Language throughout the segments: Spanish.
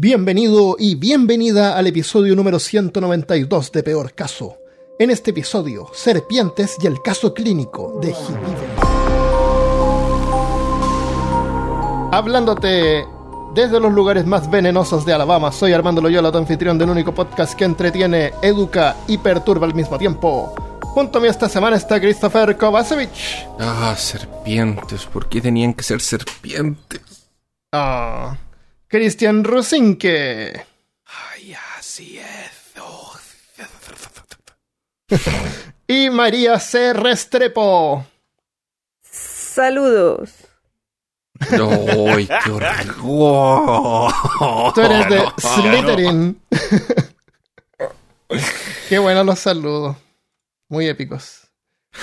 Bienvenido y bienvenida al episodio número 192 de Peor Caso. En este episodio, serpientes y el caso clínico de Hibiden. Hablándote desde los lugares más venenosos de Alabama, soy Armando Loyola, tu anfitrión del único podcast que entretiene, educa y perturba al mismo tiempo. Junto a mí esta semana está Christopher Kovacevic. Ah, serpientes. ¿Por qué tenían que ser serpientes? Ah, Cristian Rosinque. Ay, así es. Oh. Y María C. Restrepo. Saludos. ¡Ay, qué horror! Tú eres de No, Slytherin. Qué buenos los saludos. Muy épicos.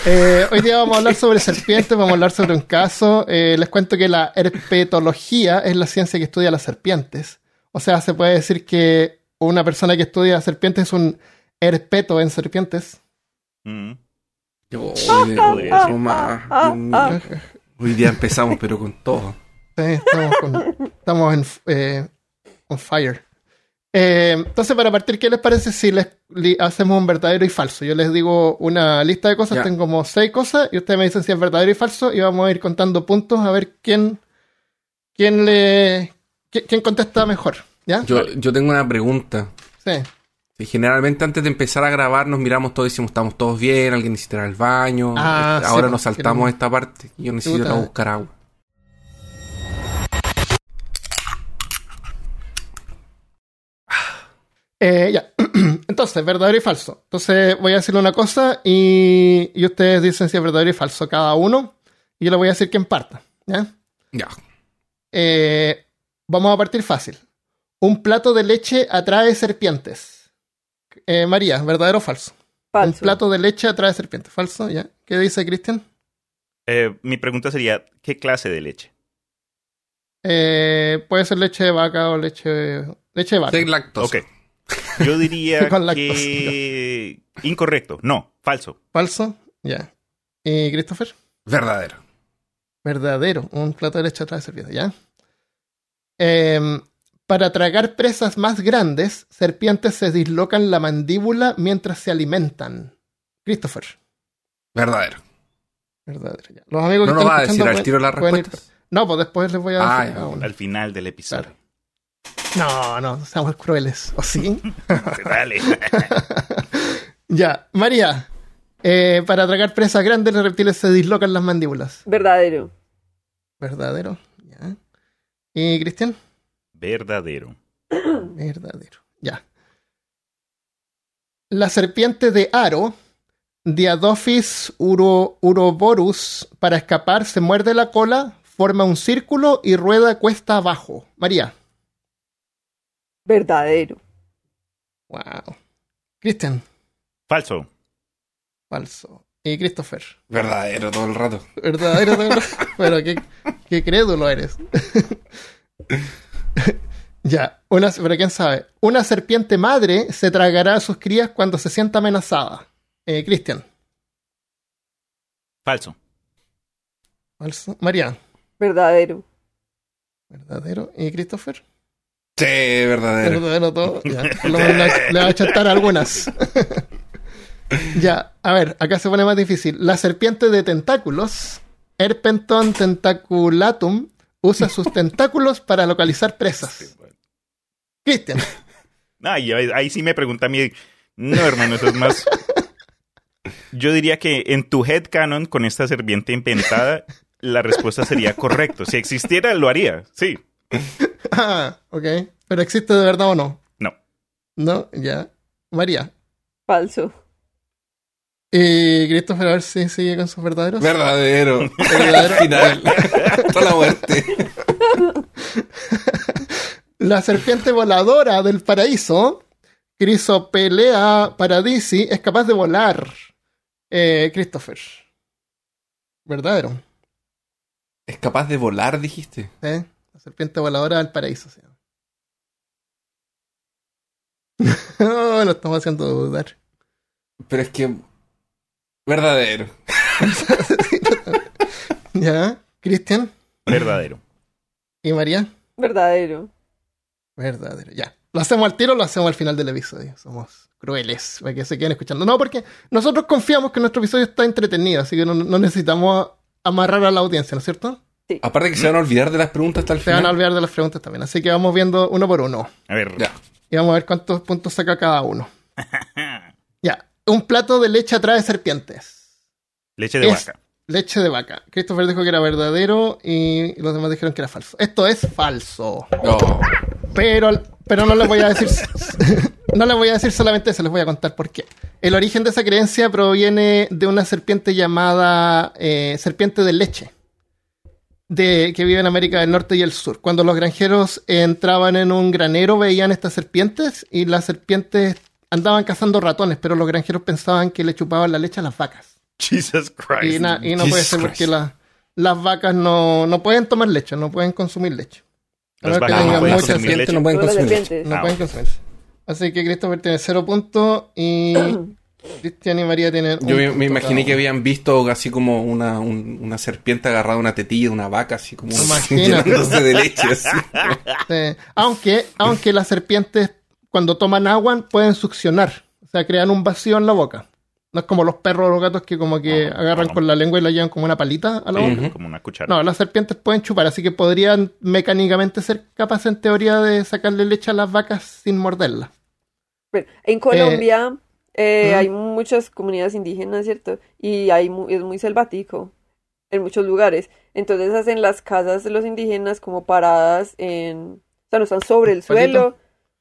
Eh, hoy día vamos a hablar sobre serpientes, vamos a hablar sobre un caso. Eh, les cuento que la herpetología es la ciencia que estudia las serpientes. O sea, se puede decir que una persona que estudia serpientes es un herpeto en serpientes. Mm. Mío. Hoy día empezamos, pero con todo. Sí, estamos, con- estamos en eh, on fire. Eh, entonces, para partir, ¿qué les parece si les li- hacemos un verdadero y falso? Yo les digo una lista de cosas, tengo como seis cosas, y ustedes me dicen si es verdadero y falso, y vamos a ir contando puntos a ver quién, quién le, qui- quién contesta mejor. ¿Ya? Yo, yo tengo una pregunta. Sí. Sí, Generalmente antes de empezar a grabar nos miramos todos y decimos estamos todos bien, alguien necesita ir al baño. Ah, sí, Ahora pues, nos saltamos queremos- esta parte y yo necesito ir a buscar agua. Eh, ya. Entonces, verdadero y falso. Entonces, voy a decirle una cosa y, y ustedes dicen si es verdadero y falso cada uno, y yo le voy a decir quién parta. ¿Ya? Ya. Eh, vamos a partir fácil. Un plato de leche atrae serpientes. Eh, María, ¿verdadero o falso? Un Falso. plato de leche atrae serpientes. ¿Falso? ¿Ya? ¿Qué dice Cristian? Eh, mi pregunta sería, ¿qué clase de leche? Eh, puede ser leche de vaca o leche, leche de vaca. Sin lactosa. Ok. Yo diría Con que... Incorrecto. No, falso. ¿Falso? Ya. ¿Y Christopher? Verdadero. Verdadero. Un plato de leche atrae serpientes. ¿Ya? Em, para tragar presas más grandes, serpientes se dislocan la mandíbula mientras se alimentan. Christopher. Verdadero. Verdadero. ya. Los amigos No que nos están va a decir al tiro las ir- respuestas. No, pues después les voy a Ah, decir uno. Al final del episodio. Claro. No, no, seamos crueles. ¿O sí? Dale. ya. María. eh, para tragar presas grandes, los reptiles se dislocan las mandíbulas. Verdadero. Verdadero. Ya. ¿Y Cristian? Verdadero. Verdadero. Ya. La serpiente de Aro, Diadophis uro, uroborus, para escapar se muerde la cola, forma un círculo y rueda cuesta abajo. María. Verdadero. Wow. Cristian. Falso. Falso. Y Christopher. Verdadero todo el rato. Verdadero, verdadero. Pero qué, qué crédulo eres. ya, una, pero quién sabe. Una serpiente madre se tragará a sus crías cuando se sienta amenazada. Eh, Cristian. Falso. Falso. María. Verdadero. Verdadero. ¿Y Christopher? Sí, verdadero. Verdadero todo. Ya, por lo menos le, va a chantar algunas. ya, a ver, acá se pone más difícil. La serpiente de tentáculos, Herpenton tentaculatum, usa sus tentáculos para localizar presas. Cristian. Ahí, ahí sí me pregunta a mí. No, hermano, eso es más... Yo diría que en tu headcanon, con esta serpiente inventada, la respuesta sería correcto. Si existiera, lo haría. Sí. Ah, ok. ¿Pero existe de verdad o no? No. No, ya. María. Falso. Y Christopher, a ver si sigue con sus verdaderos. Verdadero. Verdadero. Al final. Hasta la muerte. La serpiente voladora del paraíso, Crisopelea paradisi, es capaz de volar. Eh, Christopher. Verdadero. Es capaz de volar, dijiste. ¿eh? La serpiente voladora del paraíso se llama. oh, lo estamos haciendo dudar. Pero es que. Verdadero. ¿Ya? Cristian Verdadero. y María. Verdadero. Verdadero. Ya. ¿Lo hacemos al tiro o lo hacemos al final del episodio? Somos crueles para que se queden escuchando. No, porque nosotros confiamos que nuestro episodio está entretenido, así que no, no necesitamos amarrar a la audiencia, ¿no es cierto? Aparte que se van a olvidar de las preguntas hasta el Se van a final. olvidar de las preguntas también. Así que vamos viendo uno por uno. A ver. Ya. Y vamos a ver cuántos puntos saca cada uno. ya. Un plato de leche atrae serpientes. Leche de Es vaca. Leche de vaca. Christopher dijo que era verdadero y los demás dijeron que era falso. Esto es falso. Oh. Pero, pero no les voy a decir. no les voy a decir solamente eso, les voy a contar por qué. El origen de esa creencia proviene de una serpiente llamada eh, serpiente de leche. De, que vive en América del Norte y el Sur. Cuando los granjeros entraban en un granero, veían estas serpientes y las serpientes andaban cazando ratones, pero los granjeros pensaban que le chupaban la leche a las vacas. Jesus Christ. Y, na- y no Jesus puede ser porque la- las vacas no, no pueden tomar leche, no pueden consumir leche. A Las menos que vacas no tengan pueden mucha consumir leche. no pueden consumir. serpientes. No pueden consumir. Así que Christopher tiene cero puntos y Cristian y María tienen. Yo me, cada imaginé que habían visto así como una, un- una serpiente agarrada a una tetilla de una vaca, así como llenándose de leche. Así. Sí. Aunque, aunque las serpientes, cuando toman agua, pueden succionar. O sea, crean un vacío en la boca. No es como los perros o los gatos que como que agarran con la lengua y la llevan como una palita a la boca. Como una cuchara. No, las serpientes pueden chupar, así que podrían mecánicamente ser capaces en teoría de sacarle leche a las vacas sin morderla. En Colombia eh, ¿Mm? hay muchas comunidades indígenas, ¿cierto? Y hay mu- es muy selvático en muchos lugares. Entonces hacen las casas de los indígenas como paradas en... O sea, no están sobre el suelo,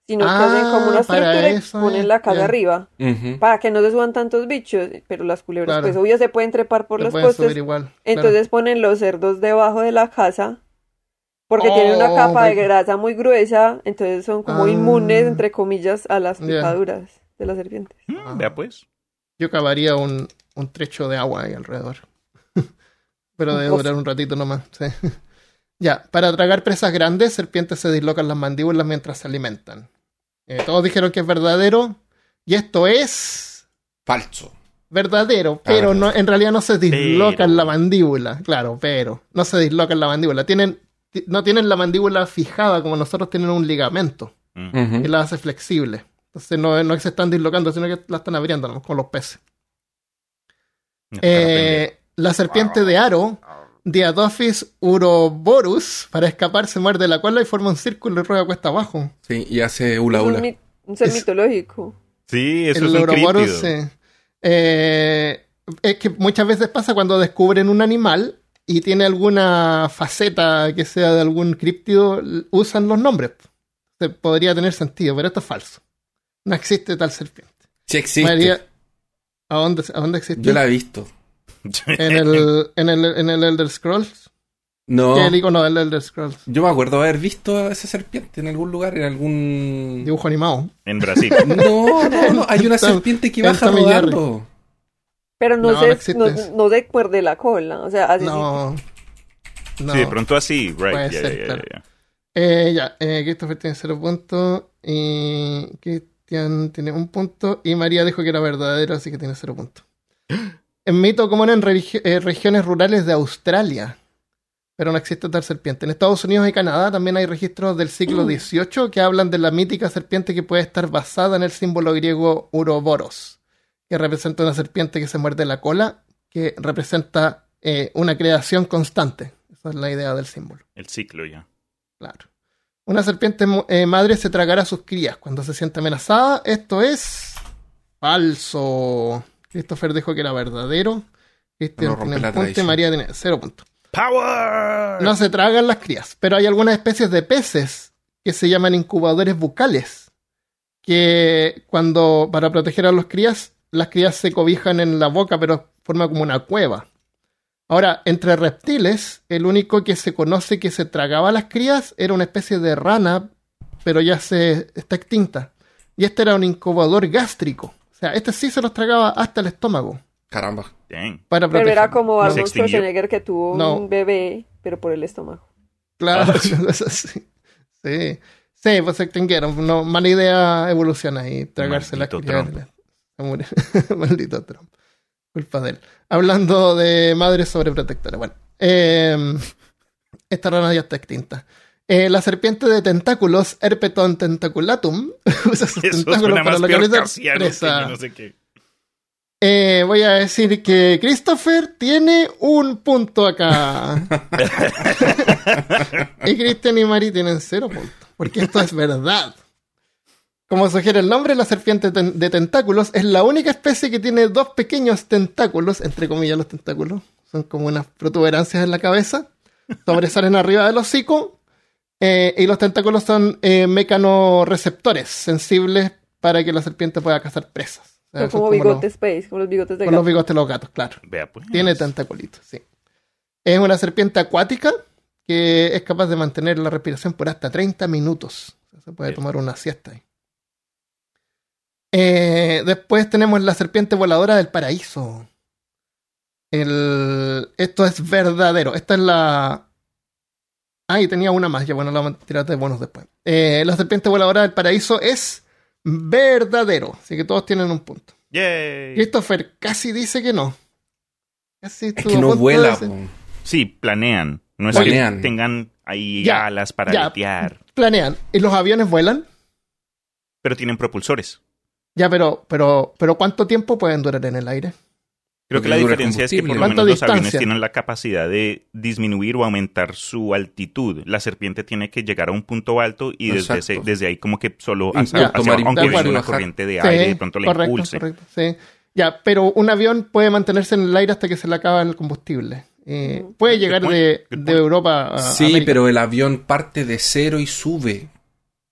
sino que hacen como una Ah, estructura y ponen eh, la casa arriba. Para que no se suban tantos bichos. Pero las culebras, Claro. pues obvio se pueden trepar por Le los postes. subir igual. claro. Entonces ponen los cerdos debajo de la casa porque Oh, tienen una capa de grasa muy gruesa, entonces son como Ah. inmunes, entre comillas, a las picaduras de las serpientes. Mm, Vea pues. Yo cavaría un, un trecho de agua ahí alrededor. Pero debe durar un ratito nomás. sí. ya, para tragar presas grandes, serpientes se dislocan las mandíbulas mientras se alimentan. Eh, todos dijeron que es verdadero. Y esto es Falso. verdadero, pero no, en realidad no se dislocan Pero. la mandíbula. Claro, pero no se dislocan la mandíbula. Tienen, ti- no tienen la mandíbula fijada como nosotros tienen un ligamento Mm. Que la hace flexible. Entonces no, no es que se están dislocando, sino que la están abriendo, ¿no? como los peces. Eh, la serpiente de aro, Diadophis uroborus, para escapar se muerde la cola y forma un círculo y rueda cuesta abajo. Sí, y hace hula Es un, hula. mi- un ser Es- mitológico. Sí, eso el es un uroborus, críptido. sí. Eh, es que muchas veces pasa cuando descubren un animal y tiene alguna faceta que sea de algún críptido, usan los nombres. Se podría tener sentido, pero esto es falso. No existe tal serpiente. Sí existe. María, ¿a dónde, ¿a dónde existe? Yo la he visto. en, el, en, el, en el Elder Scrolls. No. ¿Qué es el icono del Elder Scrolls? Yo me acuerdo haber visto a esa serpiente en algún lugar, en algún... Dibujo animado. En Brasil. No, no, no. Hay una serpiente que baja rodando. Pero no, No, se, no no, se muerde la cola. O sea, así No. No. Sí, de pronto así, right. Puede ya, ser, ya, ya, claro. ya. Eh, ya, eh, Christopher tiene cero puntos. Y Tiene un punto. Y María dijo que era verdadero, así que tiene cero puntos. En mito común en religi- eh, regiones rurales de Australia. Pero no existe tal serpiente. En Estados Unidos y Canadá también hay registros del siglo XVIII que hablan de la mítica serpiente que puede estar basada en el símbolo griego Uroboros, que representa una serpiente que se muerde la cola, que representa eh, una creación constante. Esa es la idea del símbolo. El ciclo ya. Claro. Una serpiente eh, madre se tragará a sus crías cuando se siente amenazada. Esto es falso. Christopher dijo que era verdadero. Cristian No tiene un punto y. María tiene cero puntos. ¡Power! No se tragan las crías, pero hay algunas especies de peces que se llaman incubadores bucales. Que cuando, para proteger a los crías, las crías se cobijan en la boca, pero forma como una cueva. Ahora, entre reptiles, el único que se conoce que se tragaba a las crías era una especie de rana, pero ya se está extinta. Y este era un incubador gástrico. O sea, este sí se los tragaba hasta el estómago. Caramba. Dang. Para Pero era como Se Arnold. Schwarzenegger que tuvo No. un bebé, pero por el estómago. Claro, eso sí. Sí, sí, pues se extinguieron. No, mala idea evoluciona ahí, tragarse Maldito Trump. Maldito Trump. Culpa de él. Hablando de madres sobreprotectoras. Bueno, eh, esta rana ya está extinta. Eh, la serpiente de tentáculos, Herpeton tentaculatum, usa sus Eso tentáculos para localizar presa. que yo no sé qué. Eh, voy a decir que Christopher tiene un punto acá. y Christian y Mari tienen cero puntos. Porque esto es verdad. Como sugiere el nombre, la serpiente ten- de tentáculos es la única especie que tiene dos pequeños tentáculos, entre comillas los tentáculos. Son como unas protuberancias en la cabeza. Sobresalen arriba del hocico. eh, y los tentáculos son eh, mecanoreceptores sensibles para que la serpiente pueda cazar presas. O sea, Son como los- bigotes space, como los bigotes de con los bigotes de los gatos, claro. Vea, pues. Tiene tentaculitos, sí. Es una serpiente acuática que es capaz de mantener la respiración por hasta 30 minutos. Se puede Bien. tomar una siesta ahí. Eh, después tenemos la serpiente voladora del paraíso. El- Esto es verdadero. Esta es la. Ah, y tenía una más. Ya bueno, la vamos a tirar de bonos después. Eh, la serpiente voladora del paraíso es verdadero. Así que todos tienen un punto. Yay. Christopher casi dice que no. Casi Es que no vuela. Sí, planean. No es Planean. que tengan ahí Ya, alas para ya. aletear, Planean. ¿Y los aviones vuelan? pero tienen propulsores. Ya, pero, pero, pero ¿cuánto tiempo pueden durar en el aire? Creo que la diferencia es que por lo menos los ¿Cuánta aviones tienen la capacidad de disminuir o aumentar su altitud. La serpiente tiene que llegar a un punto alto y desde, ese- desde ahí como que solo hacia, ya, hacia aunque una bajar. corriente de aire, de pronto la correcto, impulse. correcto, sí. Ya, pero un avión puede mantenerse en el aire hasta que se le acaba el combustible. Eh, Ujú. puede llegar de, de. Europa a Sí, América. pero el avión parte de cero y sube.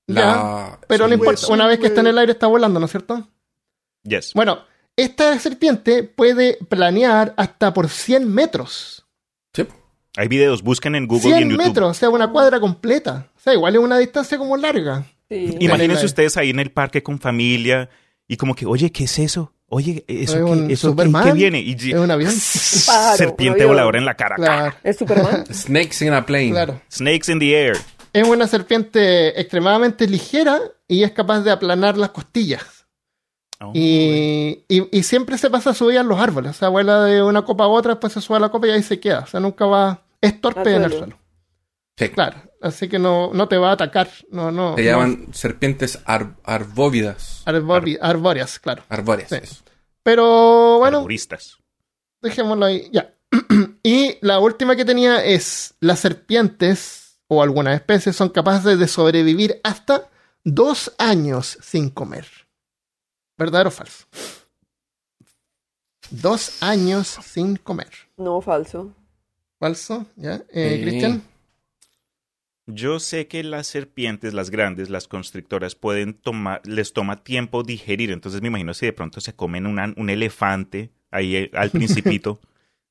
La... Pero no importa, una vez que está en el aire está volando, ¿no es cierto? Yes. Bueno, esta serpiente puede planear hasta por 100 metros. Sí. Hay videos, busquen en Google y 100 en YouTube. metros, o sea, una cuadra completa. O sea, igual es una distancia como larga. Sí. Imagínense ustedes ahí en el parque con familia y como que, oye, ¿qué es eso? Oye, ¿eso, Es qué, eso qué- viene? Y Es un avión. serpiente un avión. voladora en la cara. Claro, ¿Es Superman? Snakes in a plane. claro. Snakes in the air. Es una serpiente extremadamente ligera y es capaz de aplanar las costillas. Oh, Y, y- y siempre se pasa subida en los árboles. O sea, vuela de una copa a otra, después se sube a la copa y ahí se queda. O sea, nunca va. Es torpe en el suelo. Sí. Claro. Así que no, no te va a atacar. No, no. Se no. llaman serpientes ar- arbóvidas. Arbori- arbóreas, claro. Arbóreas. Sí. Pero bueno, arboristas. dejémoslo ahí. Ya. y la última que tenía es las serpientes o algunas especies son capaces de sobrevivir hasta dos años sin comer. ¿Verdadero o falso? Dos años sin comer. No, falso. ¿Falso? ¿Ya? Eh, Sí. Cristian. Yo sé que las serpientes, las grandes, las constrictoras, pueden tomar, les toma tiempo digerir. Entonces me imagino si de pronto se comen una- un elefante ahí eh, al principito,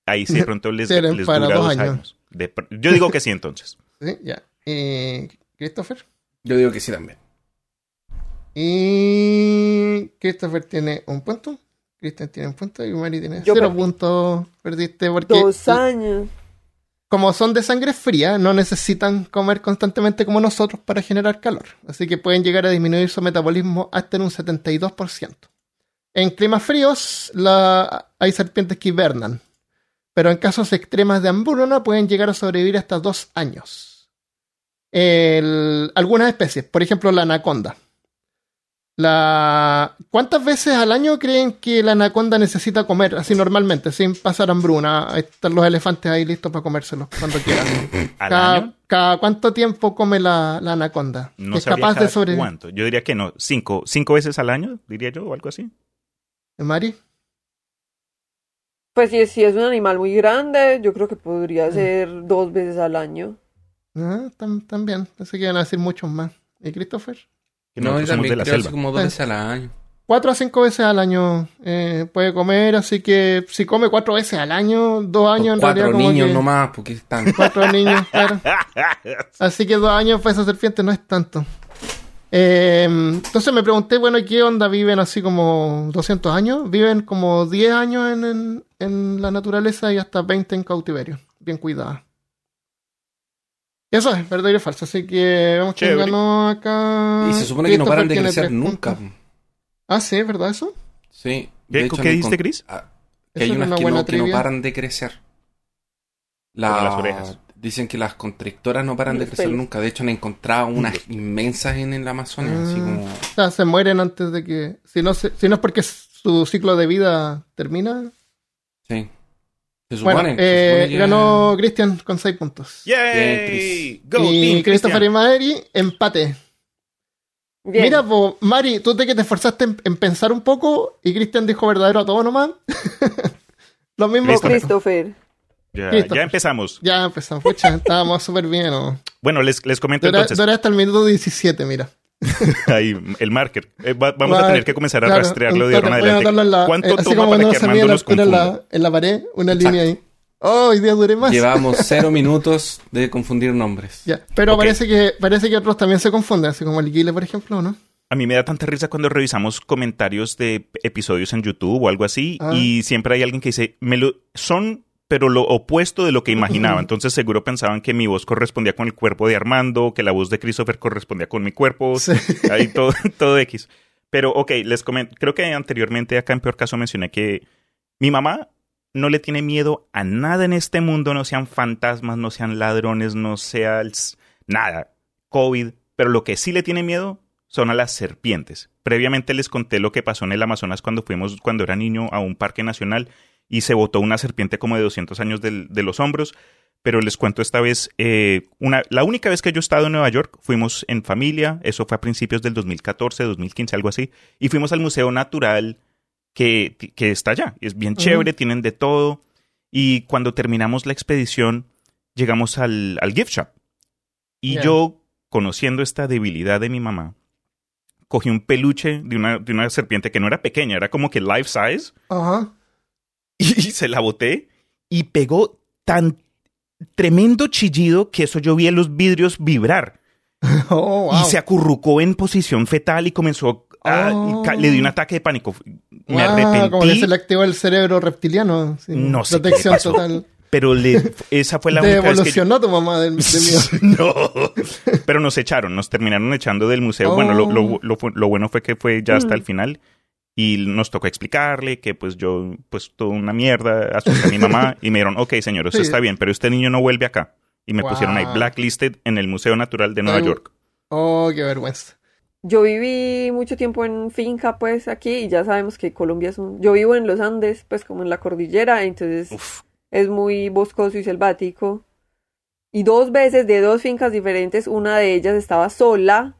ahí sí de pronto les, les dura dos dos años. años. De pr- yo digo que sí entonces. ¿Sí? Ya. Eh, Christopher. Yo digo que sí también. Y Christopher tiene un punto. Cristian tiene un punto y Mari tiene Yo cero perdí. puntos. Perdiste porque Dos años. como son de sangre fría, no necesitan comer constantemente como nosotros para generar calor. Así que pueden llegar a disminuir su metabolismo hasta en un 72%. En climas fríos, la- hay serpientes que hibernan. Pero en casos extremas de hambruna pueden llegar a sobrevivir hasta dos años. El- algunas especies, por ejemplo la anaconda. La, ¿Cuántas veces al año creen que la anaconda necesita comer así normalmente, sin pasar hambruna? Ahí están los elefantes ahí listos para comérselos cuando quieran. ¿Al cada, año? cada cuánto tiempo come la, la anaconda? No es sabría capaz de cada sobrevivir. cuánto. Yo diría que no. Cinco, cinco veces al año, diría yo, o algo así. ¿Mari? Pues si, si es un animal muy grande, yo creo que podría ser dos veces al año. Ah, tam- también. Pensé que iban a decir muchos más. ¿Y Christopher? Que No, yo también de la creo selva. como dos Eh. veces al año. Cuatro a cinco veces al año eh, puede comer, así que si come cuatro veces al año, dos años en Cuatro realidad como niños que- nomás, porque están... Cuatro niños, claro. Así que dos años para esa serpiente no es tanto. Eh, entonces me pregunté, bueno, ¿y ¿qué onda? ¿Viven así como 200 años? Viven como 10 años en, en- en la naturaleza y hasta 20 en cautiverio. Bien cuidadas. Eso es verdadero y falso. Así que vamos que ganó acá. Y se supone que no paran de crecer nunca. Ah, sí, ¿es verdad eso? Sí. ¿Qué- hecho, qué dijiste, Chris? ah, Que hay unas una que buena no, que no trivia. paran de crecer. Las orejas. Dicen que las constrictoras no paran de crecer pelos. nunca. De hecho, han encontrado unas inmensas en el Amazonas. Así Ah. como... O sea, se mueren antes de que. Si no, se- si no es porque su ciclo de vida termina. Sí. Se supone. Bueno, se eh, supone que- ganó Christian con 6 puntos. ¡Yay! Chris. Go, y Team Christopher y. Mari, empate. Bien. Mira, po, Mari, tú te que te esforzaste en, en pensar un poco y Christian dijo verdadero a todo nomás. Lo mismo. Listo. Christopher. Ya, Christopher. ya empezamos. Ya empezamos. Pucha, estábamos súper bien. ¿no? Bueno, les, les comento Dura, entonces. dura hasta el minuto 17, mira. Ahí, el marker. Eh, va- vamos a Va- tener que comenzar a claro, rastrearlo de ahora en voy a adelante. la- ¿Cuánto eh, así toma como para que Armando nos en la, en la pared, una línea ahí. Oh, hoy día duré más. Llevamos cero minutos de confundir nombres. Ya, pero Ok. parece que parece que otros también se confunden, así como el Guile, por ejemplo, ¿no? A mí me da tanta risa cuando revisamos comentarios de episodios en YouTube o algo así Ah. y siempre hay alguien que dice, me lo, son pero lo opuesto de lo que imaginaba. Entonces seguro pensaban que mi voz correspondía con el cuerpo de Armando, que la voz de Christopher correspondía con mi cuerpo, Sí. ahí todo, todo X. Pero ok, les comento, creo que anteriormente acá en peor caso mencioné que mi mamá no le tiene miedo a nada en este mundo, no sean fantasmas, no sean ladrones, no sea el nada, COVID, pero lo que sí le tiene miedo son a las serpientes. Previamente les conté lo que pasó en el Amazonas cuando fuimos, cuando era niño, a un parque nacional y se botó una serpiente como de 200 años del- de los hombros. Pero les cuento esta vez, eh, una, la única vez que yo he estado en Nueva York, fuimos en familia, eso fue a principios del 2014, 2015, algo así, y fuimos al Museo Natural que, que está allá. Es bien chévere, tienen de todo. Y cuando terminamos la expedición, llegamos al, al gift shop. Y yo, conociendo esta debilidad de mi mamá, cogí un peluche de una, de una serpiente que no era pequeña, era como que life size, Ajá. Y se la boté y pegó tan tremendo chillido que eso yo vi en los vidrios vibrar. Oh, wow. Y se acurrucó en posición fetal y comenzó a... Oh. y le dio un ataque de pánico. Me Wow, arrepentí. Como que se le activó el cerebro reptiliano. sí. No sé qué Protección pasó. total. Pero le, esa fue la Te única vez que yo- evolucionó tu mamá de, de miedo. no. Pero nos echaron, nos terminaron echando del museo. Bueno, lo, lo- lo bueno fue que fue ya hasta el final. Y nos tocó explicarle que pues yo, pues toda una mierda, asusté a mi mamá. Y me dijeron, ok, señor, usted Sí. está bien, pero este niño no vuelve acá. Y me Wow. pusieron ahí blacklisted en el Museo Natural de Nueva Ay, York. Oh, qué vergüenza. Yo viví mucho tiempo en finca, pues, aquí, y ya sabemos que Colombia es un... Yo vivo en los Andes, pues, como en la cordillera, entonces Uf, es muy boscoso y selvático. Y dos veces de dos fincas diferentes, una de ellas estaba sola.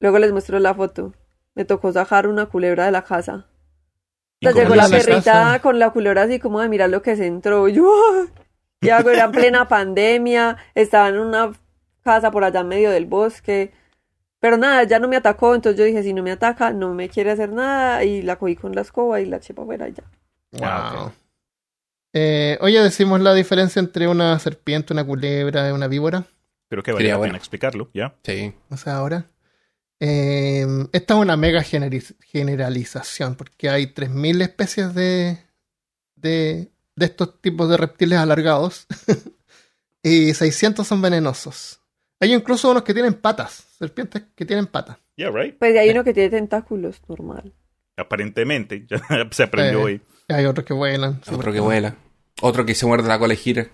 Luego les muestro la foto. Me tocó sacar una culebra de la casa. ¿y O sea, llegó le la perrita casa? con la culebra así como de mirar lo que se entró. Y yo, ¡ah! y algo era en plena pandemia, estaba en una casa por allá en medio del bosque. Pero nada, ya no me atacó, entonces yo dije, si no me ataca, no me quiere hacer nada, y la cogí con la escoba y la eché para afuera y ya. Wow. Eh, oye, decimos la diferencia entre una serpiente, una culebra y una víbora. Creo que vale la bueno. pena explicarlo, ¿ya? Sí. O sea, ahora. Eh, esta es una mega generalización, porque hay 3.000 especies de, de, de estos tipos de reptiles alargados y 600 son venenosos. Hay incluso unos que tienen patas, serpientes que tienen patas. Yeah, right. Pues hay uno que tiene tentáculos, normal. Aparentemente, ya se aprendió Eh, hoy. Hay otros que vuelan. Otro que vuela. Otro que se muerde la cola y gira.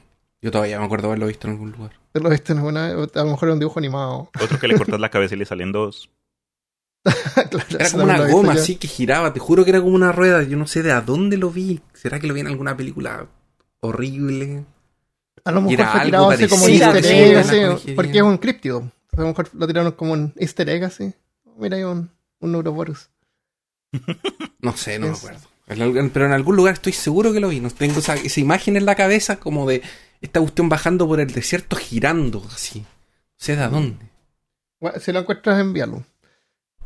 Yo todavía me acuerdo haberlo visto en algún lugar. Lo viste en una- a lo mejor era un dibujo animado. Otro que le cortas la cabeza y le salen dos. Claro, Era como una goma así que giraba. Te juro que era como una rueda. Yo no sé de a dónde lo vi. ¿Será que lo vi en alguna película horrible? A lo Y mejor era fue algo tirado así como un easter egg, así, porque es un críptido. A lo mejor lo tiraron como un easter egg así. Mira, hay un, un Neuroborus. No sé, no me Es- acuerdo. En algún- Pero en algún lugar estoy seguro que lo vi. No tengo esa, esa imagen en la cabeza como de esta cuestión bajando por el desierto girando así. No sé de a dónde. Bueno, Si lo encuentras, envíalo.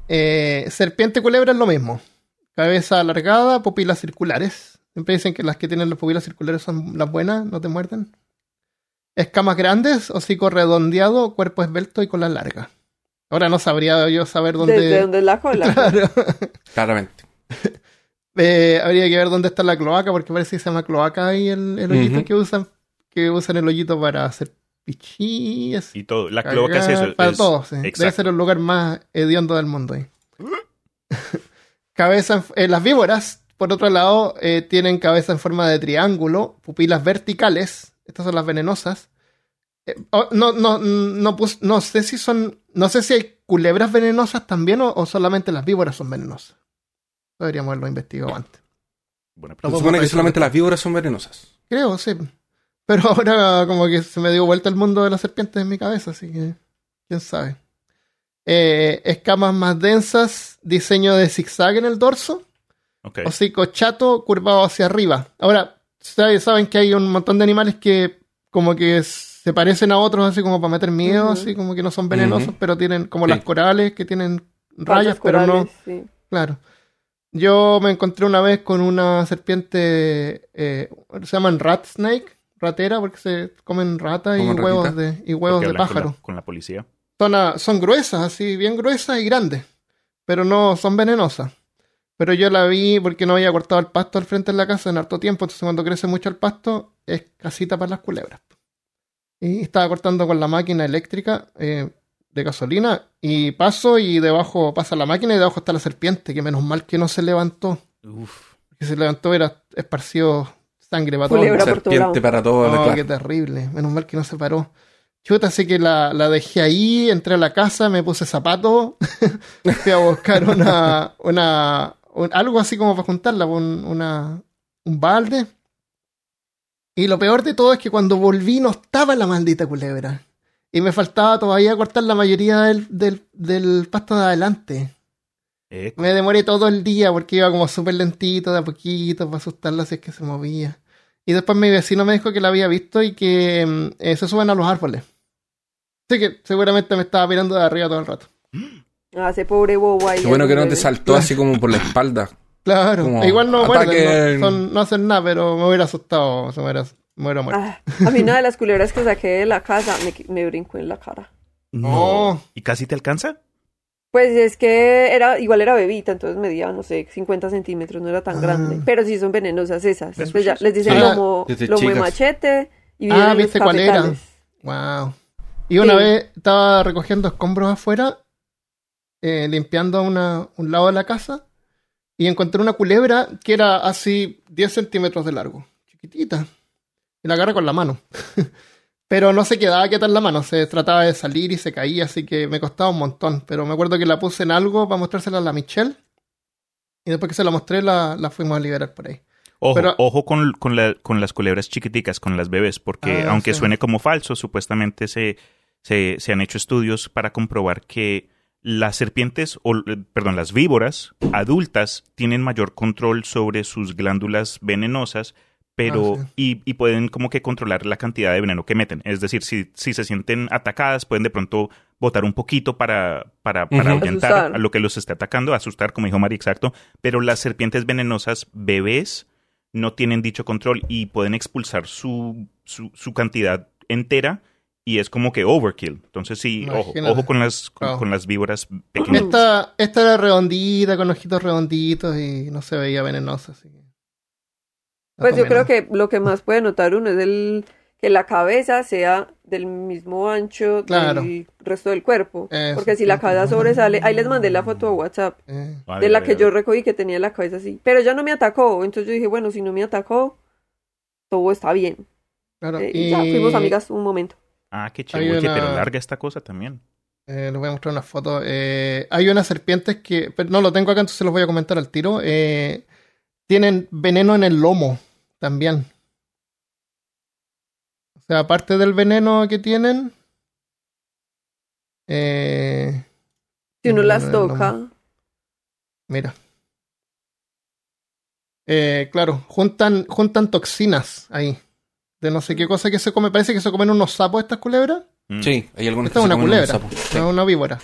Eh, serpiente y culebra es lo mismo. Cabeza alargada, pupilas circulares. Siempre dicen que las que tienen las pupilas circulares son las buenas, no te muerden. Escamas grandes, hocico redondeado, cuerpo esbelto y cola larga. Ahora no sabría yo saber dónde. ¿Desde dónde es la cola? Claro. Claramente. Eh, habría que ver dónde está la cloaca, porque parece que se llama cloaca ahí el, Ujú. que usan. Que usan el hoyito para hacer pichillas. Y todo. La cloaca es eso. Para es- todo, sí. Debe ser el lugar más hediondo del mundo ahí. cabeza en- eh, las víboras, por otro lado, eh, tienen cabeza en forma de triángulo, pupilas verticales, estas son las venenosas, eh, oh, no, no, no, pus- no sé si son. No sé si hay culebras venenosas también o, o solamente las víboras son venenosas. Deberíamos haberlo investigado antes. Buena Se pregunta. supone que solamente las víboras son venenosas. Creo, sí. Pero ahora como que se me dio vuelta el mundo de las serpientes en mi cabeza, así que quién sabe. Eh, escamas más densas, diseño de zigzag en el dorso, Ok. hocico chato curvado hacia arriba. Ahora, ustedes saben que hay un montón de animales que como que se parecen a otros así como para meter miedo, así como que no son venenosos, pero tienen como Sí. las corales que tienen rayas, pero no, sí. Claro. Yo me encontré una vez con una serpiente, eh, se llaman rat snake, ratera, porque se comen rata y huevos de, y huevos de hablan con la- pájaro. Con la, policía. Son, a- son gruesas, así, bien gruesas y grandes, pero no son venenosas. Pero yo la vi porque no había cortado el pasto al frente de la casa en harto tiempo, entonces cuando crece mucho el pasto es casita para las culebras. Y estaba cortando con la máquina eléctrica eh, de gasolina y paso y debajo pasa la máquina y debajo está la serpiente, que menos mal que no se levantó. Uf. Que se levantó era esparció sangre para todo. Culebra. todo Serpiente para todo. Oh, claro. qué terrible. Menos mal que no se paró. Chuta, así que la, la dejé ahí, entré a la casa, me puse zapatos, fui a buscar una, una un- algo así como para juntarla, un, una, un balde. Y lo peor de todo es que cuando volví no estaba la maldita culebra. Y me faltaba todavía cortar la mayoría del, del, del pasto de adelante. Eh, Me demoré todo el día porque iba como súper lentito, de a poquito, para asustarla si es que se movía. Y después mi vecino me dijo que la había visto y que mm, eh, se suben a los árboles. Así que seguramente me estaba mirando de arriba todo el rato. Ah, ese pobre bobo ahí. Qué bueno que no te saltó así como por la espalda. Claro, Como igual no muerden, no, son- no hacen nada, pero me hubiera asustado, se me hubiera, me hubiera muerto. Ah, a mí una de las culebras que saqué de la casa me, me brincó en la cara. No. ¿Y casi te alcanza? Pues es que era igual era bebita, entonces medía, no sé, 50 centímetros, no era tan Ah. grande. Pero sí son venenosas esas. ¿Ves, Pues ya muchachos? les dicen Ah, lomo, lomo de machete y Ah, ¿viste cuál era? Wow. Y una Sí. vez estaba recogiendo escombros afuera, eh, limpiando una, un lado de la casa, y encontré una culebra que era así 10 centímetros de largo, chiquitita. Y la agarré con la mano. pero no se quedaba quieta en la mano, se trataba de salir y se caía, así que me costaba un montón. Pero me acuerdo que la puse en algo para mostrársela a la Michelle. Y después que se la mostré, la, la fuimos a liberar por ahí. Ojo, Pero- ojo con, con, la- con las culebras chiquiticas, con las bebés, porque Ah, aunque sí. suene como falso, supuestamente se, se, se han hecho estudios para comprobar que las serpientes, o eh, perdón, las víboras adultas tienen mayor control sobre sus glándulas venenosas, pero Ah, y, y pueden como que controlar la cantidad de veneno que meten. Es decir, si, si se sienten atacadas, pueden de pronto botar un poquito para, para, para Ujú. ahuyentar Asustar. a lo que los esté atacando, asustar, como dijo Mari, exacto. Pero las serpientes venenosas bebés no tienen dicho control y pueden expulsar su, su, su cantidad entera y es como que overkill. Entonces sí, ojo, Imagínate. ojo con las, con las víboras pequeñas. Esta, esta era redondita, con ojitos redonditos y no se veía venenosa. Así que... Pues yo creo que lo que más puede notar uno es el que la cabeza sea del mismo ancho Claro. del resto del cuerpo. Eso, Porque si la cabeza sobresale, ahí les mandé la foto a WhatsApp Eh, de la que yo recogí que tenía la cabeza así. Pero ella no me atacó, entonces yo dije, bueno, si no me atacó, todo está bien. claro, Eh, y y ya fuimos amigas un momento. Ah, qué chévere. Una- pero larga esta cosa también. eh, les voy a mostrar una foto. Eh, hay unas serpientes que, pero no lo tengo acá, entonces los voy a comentar al tiro. Eh, tienen veneno en el lomo también. O sea, aparte del veneno que tienen, eh, Si uno veneno las toca, Mira. Eh, claro, juntan, juntan toxinas ahí. De no sé qué cosa que se come. Parece que se comen unos sapos estas culebras. Mm. Sí, hay algunos Esta es que se una comen unos culebra, sapos. no es una víbora.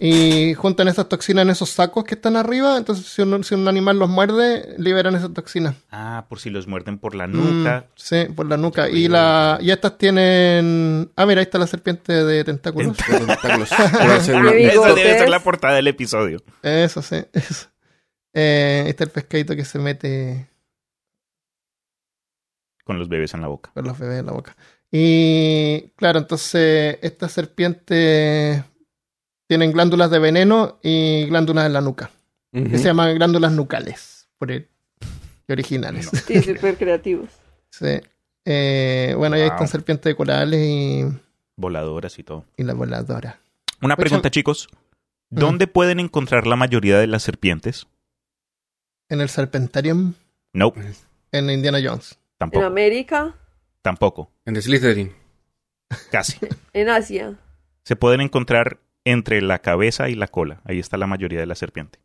Y juntan esas toxinas en esos sacos que están arriba. Entonces, si un, si un animal los muerde, liberan esas toxinas. Ah, por si los muerden por la Mm, nuca. sí, por la nuca. Qué Y, la, y estas tienen. Ah, mira, ahí está la serpiente de tentáculos. Los tentáculos. Debe ser una- Qué Esa debe ser la portada del episodio. Eso, sí. Eso. Eh, ahí está el pescadito que se mete Con los bebés en la boca. con los bebés en la boca. Y claro, entonces estas serpientes tienen glándulas de veneno y glándulas en la nuca, que se llaman glándulas nucales, por el, originales. sí, súper creativos. Sí. Eh, bueno, y ahí Wow. están serpientes de corales y voladoras y todo. Y la voladora. Una Pues, pregunta, son- chicos. ¿Dónde pueden encontrar la mayoría de las serpientes? En el Serpentarium, No, en Indiana Jones. En tampoco. América, Tampoco. En The Slytherin. Casi. en Asia. Se pueden encontrar entre la cabeza y la cola. Ahí está la mayoría de la serpiente.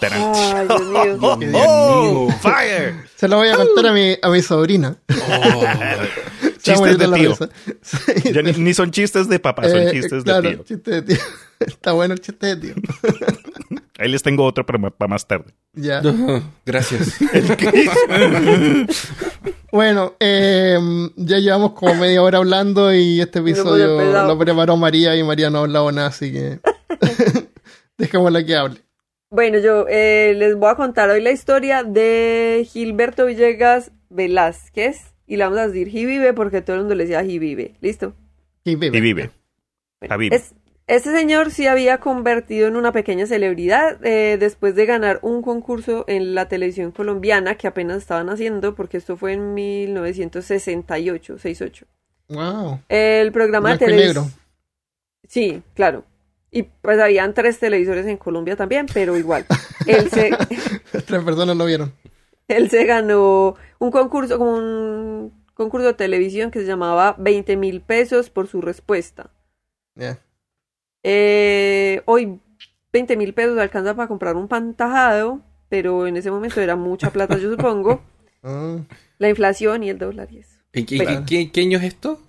Tarán. Ay, Dios mío. Dios Qué mío. ¡Fire! Se lo voy a contar a mi, a mi sobrina. Oh. Chistes de la tío. Ya ni, ni son chistes de papá, son Eh, chistes claro, de tío. chiste de tío. Está bueno el chiste de tío. Ahí les tengo otro para, para más tarde. Ya. Gracias. Bueno, eh, ya llevamos como media hora hablando y este episodio lo preparó María y María no ha hablado nada, así que dejémosla que hable. Bueno, yo eh, les voy a contar hoy la historia de Gilberto Villegas Velázquez. Y la vamos a decir Vive porque todo el mundo le decía Vive. ¿Listo? Y vive. Y vive. Bueno, es- este señor se había convertido en una pequeña celebridad eh, después de ganar un concurso en la televisión colombiana que apenas estaban haciendo, porque esto fue en 1968, 68. Wow. El programa de Blanco televisión. Sí, claro. Y pues habían tres televisores en Colombia también, pero igual. Él se, Tres personas lo vieron. él se ganó un concurso, como un concurso de televisión que se llamaba 20 mil pesos por su respuesta. Eh, hoy 20 mil pesos alcanza para comprar un pan tajado, pero en ese momento era mucha plata, yo supongo. Ah, La inflación y el dólar y eso. ¿Y qué, qué- qué- qué año es esto?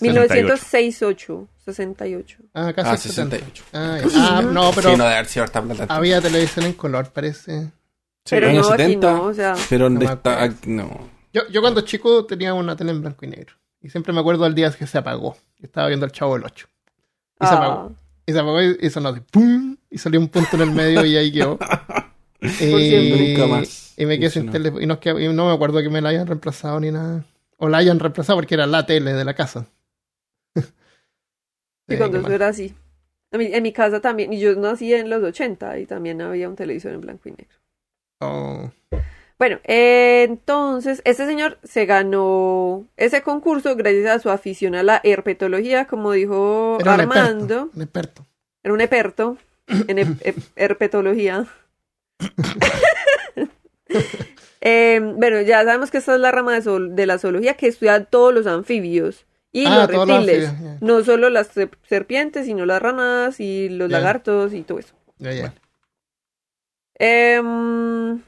1968, 68. Ah, casi Ah, 70. 68. Ah, ya. Ah, no, pero Sí, no debe haber sido harta plata. había televisión en color, parece. Pero años no, aquí 70. no, o sea, Pero No ¿dónde me está? No. Yo, yo cuando chico tenía una tele en blanco y negro. Y siempre me acuerdo del día que se apagó. Estaba viendo el Chavo del 8. Y ah, se apagó y, y sonó de ¡pum! Y salió un punto en el medio y ahí quedó. siempre. Nunca más Y me quedé sin tele. Y no, quedó- y no me acuerdo que me la hayan reemplazado ni nada. O la hayan reemplazado porque era la tele de la casa. Sí, Eh, cuando qué eso era así. A mí- en mi casa también, y yo nací en los 80 y también había un televisor en blanco y negro. Oh, Bueno, eh, entonces, este señor se ganó ese concurso gracias a su afición a la herpetología, como dijo era Armando. Un experto. Era un experto en herpetología. Eh, bueno, ya sabemos que esta es la rama de, zool- de la zoología que estudia todos los anfibios y Ah, los reptiles. No solo las ser- serpientes, sino las ranas y los lagartos y todo eso. Em,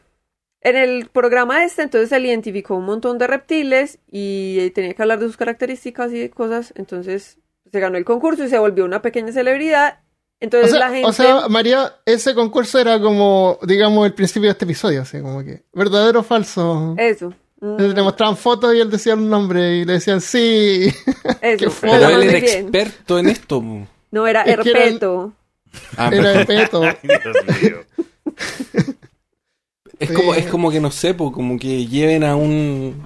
en el programa este, entonces se le identificó un montón de reptiles y tenía que hablar de sus características y de cosas. Entonces se ganó el concurso y se volvió una pequeña celebridad. O Entonces sea, la gente. o sea, María, ese concurso era como, digamos, el principio de este episodio, así como que, verdadero o falso. eso. mm, Le mostraban fotos y él decía un nombre y le decían sí. eso. qué pero él era experto en esto. No era Es que era el- herpeto. Ah, Era. Dios mío. Es, como, es como que no sé, po, como que lleven a un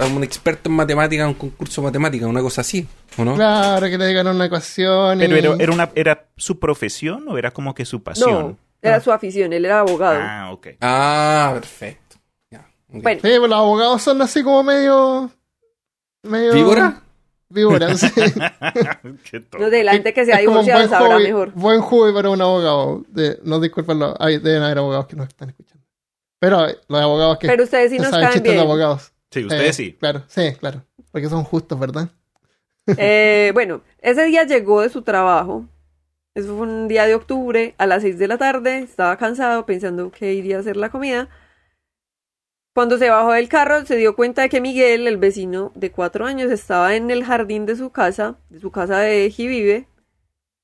a un experto en matemáticas a un concurso de matemáticas, una cosa así, ¿o no? Claro, que le digan una ecuación. Pero era, era una, ¿era su profesión o era como que su pasión? No, era su afición, él era abogado. Ah, ok. Ah, perfecto. Bueno, Sí, pues los abogados son así como medio. medio. ¿Víbora? Víboras, sí. Qué tonto. no sé, la gente que se ha divorciado sabrá hobby, mejor. Buen hobby para un abogado. De, no disculpen, deben haber abogados que nos están escuchando. Pero los abogados que, Pero ustedes sí nos saben caen chistes de abogados. Sí, ustedes Eh, sí. Claro, sí, claro. Porque son justos, ¿verdad? Eh, bueno, ese día llegó de su trabajo. Eso fue un día de octubre, a las 6 de la tarde. Estaba cansado pensando que iría a hacer la comida. Cuando se bajó del carro, se dio cuenta de que Miguel, el vecino de cuatro años, estaba en el jardín de su casa, de su casa de Jivive,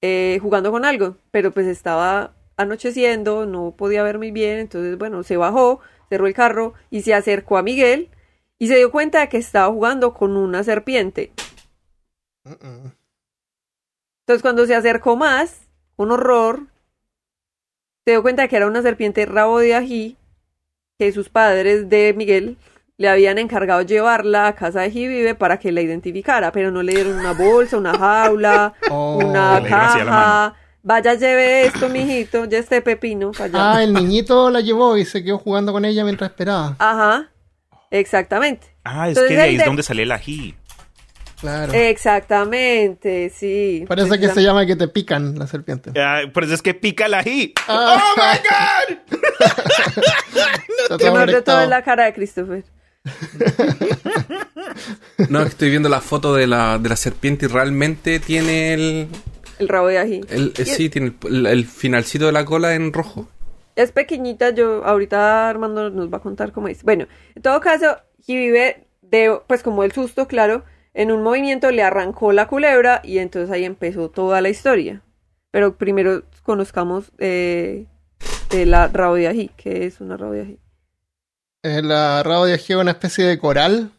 eh, jugando con algo. Pero pues estaba anocheciendo, no podía ver muy bien. Entonces, bueno, se bajó, cerró el carro y se acercó a Miguel y se dio cuenta de que estaba jugando con una serpiente. Entonces cuando se acercó más, un horror, se dio cuenta de que era una serpiente rabo de ají que sus padres de Miguel le habían encargado llevarla a casa de Jivive para que la identificara, pero no le dieron una bolsa, una jaula, Oh. una caja. Vaya, lleve esto, mijito, ya este pepino para allá. Ah, el niñito la llevó y se quedó jugando con ella mientras esperaba. Ajá, exactamente. Ah, es Entonces que de ahí es de- donde sale el ají. Claro. Exactamente, sí. Parece que se llama que te pican las serpientes. Ah, por eso es que pica el ají. Ah. ¡Oh, my God! Está Te todo muerde todo en la cara de Christopher. No, estoy viendo la foto de la, de la serpiente y realmente tiene el. El rabo de ají. el- eh, sí, tiene el, el finalcito de la cola en rojo. Es pequeñita, yo ahorita Armando nos va a contar cómo es. Bueno, en todo caso, y vive de, pues como el susto, claro, en un movimiento le arrancó la culebra y entonces ahí empezó toda la historia. Pero primero conozcamos eh, de la rabo de ají, que es una rabo de ají. Eh, La rabo de ají es una especie de coral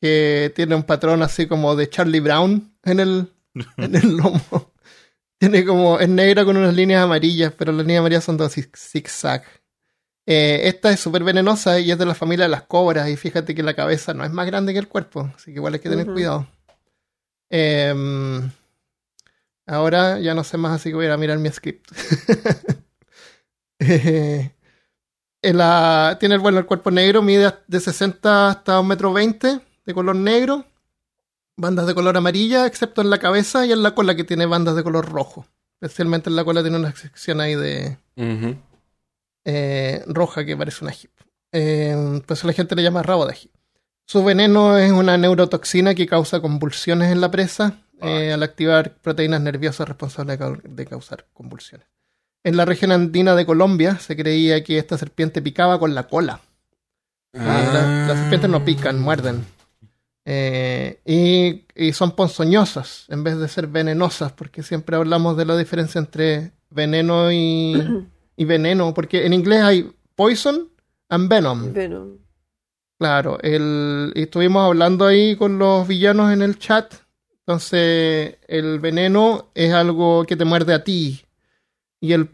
que tiene un patrón así como de Charlie Brown en el, en el lomo. Tiene como, es negra con unas líneas amarillas, pero las líneas amarillas son zig- zigzag. Eh, esta es súper venenosa y es de la familia de las cobras. Y fíjate que la cabeza no es más grande que el cuerpo, así que igual hay que tener cuidado. Em, ahora ya no sé más, así que voy a ir a mirar mi script. Eh, la- tiene bueno, el cuerpo negro, mide de 60 hasta 1,20 metro veinte, de color negro. Bandas de color amarilla, excepto en la cabeza y en la cola que tiene bandas de color rojo. Especialmente en la cola tiene una sección ahí de eh, roja que parece una hip. Eh, pues la gente le llama rabo de ají. Su veneno es una neurotoxina que causa convulsiones en la presa eh, al activar proteínas nerviosas responsables de, cau- de causar convulsiones. En la región andina de Colombia se creía que esta serpiente picaba con la cola. La- las serpientes no pican, muerden. Eh, y, y son ponzoñosas en vez de ser venenosas, porque siempre hablamos de la diferencia entre veneno y, y veneno, porque en inglés hay poison and venom. Bueno, Claro, el, y estuvimos hablando ahí con los villanos en el chat. Entonces, el veneno es algo que te muerde a ti. Y el,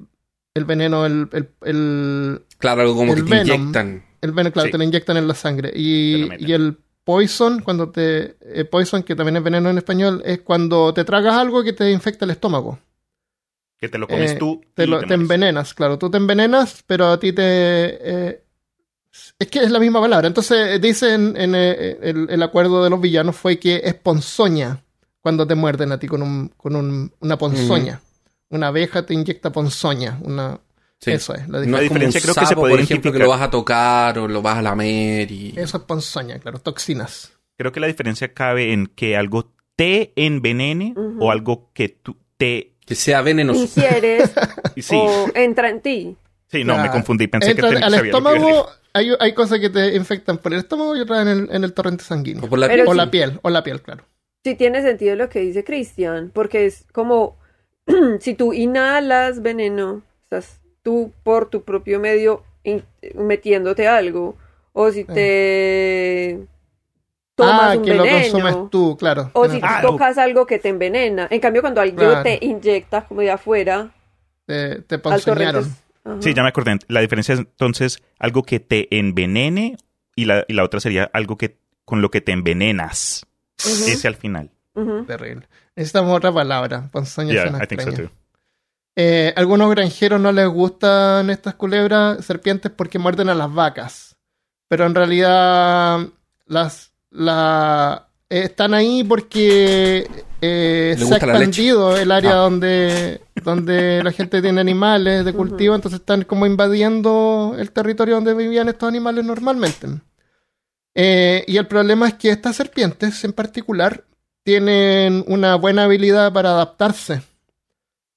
el veneno, el, el, el, Claro, algo como el que te Venom. inyectan. el veneno, claro, Sí. te lo inyectan en la sangre. Y, y el poison, cuando te. eh, poison, que también es veneno en español, es cuando te tragas algo que te infecta el estómago. Que te lo comes Eh, tú. Te, y lo- te te mueres. envenenas, claro. Tú te envenenas, pero a ti te. eh, es que es la misma palabra. Entonces, dicen en el, el acuerdo de los villanos fue que es ponzoña cuando te muerden a ti con, un, con un- una ponzoña. Una abeja te inyecta ponzoña. Una, Sí. Eso es, la No diferencia. es como un diferencia creo que se sapo, puede por ejemplo, que lo vas a tocar o lo vas a lamer y... Eso es ponzoña, claro. Toxinas. Creo que la diferencia cabe en que algo te envenene Ujú. o algo que tú te... Que sea venenoso. ingieres Sí, o entra en ti. sí, no, me confundí. Pensé Entra que te, al estómago, hay, hay cosas que te infectan por el estómago y otras en el, en el torrente sanguíneo. O por la Pero piel. O sí. la piel, o la piel, claro. Sí tiene sentido lo que dice Cristian, porque es como si tú inhalas veneno, estás tú por tu propio medio metiéndote algo, o si te tomas ah, un que lo veneno, consumes tú, claro. o si Ah, tocas algo que te envenena. En cambio, cuando algo Claro. te inyecta como de afuera, te, te ponzoñaron. Sí, ya me acordé. La diferencia es entonces algo que te envenene y la, y la otra sería algo que con lo que te envenenas. Ese al final. ujú. Terrible. Necesitamos otra palabra. Ponzoña Yeah, suena I think so extraño. too. Eh, algunos granjeros no les gustan estas culebras, serpientes, porque muerden a las vacas. Pero en realidad las, la, eh, están ahí porque eh, se ha expandido el área Ah. donde, donde la gente tiene animales de cultivo, entonces están como invadiendo el territorio donde vivían estos animales normalmente. Eh, y el problema es que estas serpientes en particular tienen una buena habilidad para adaptarse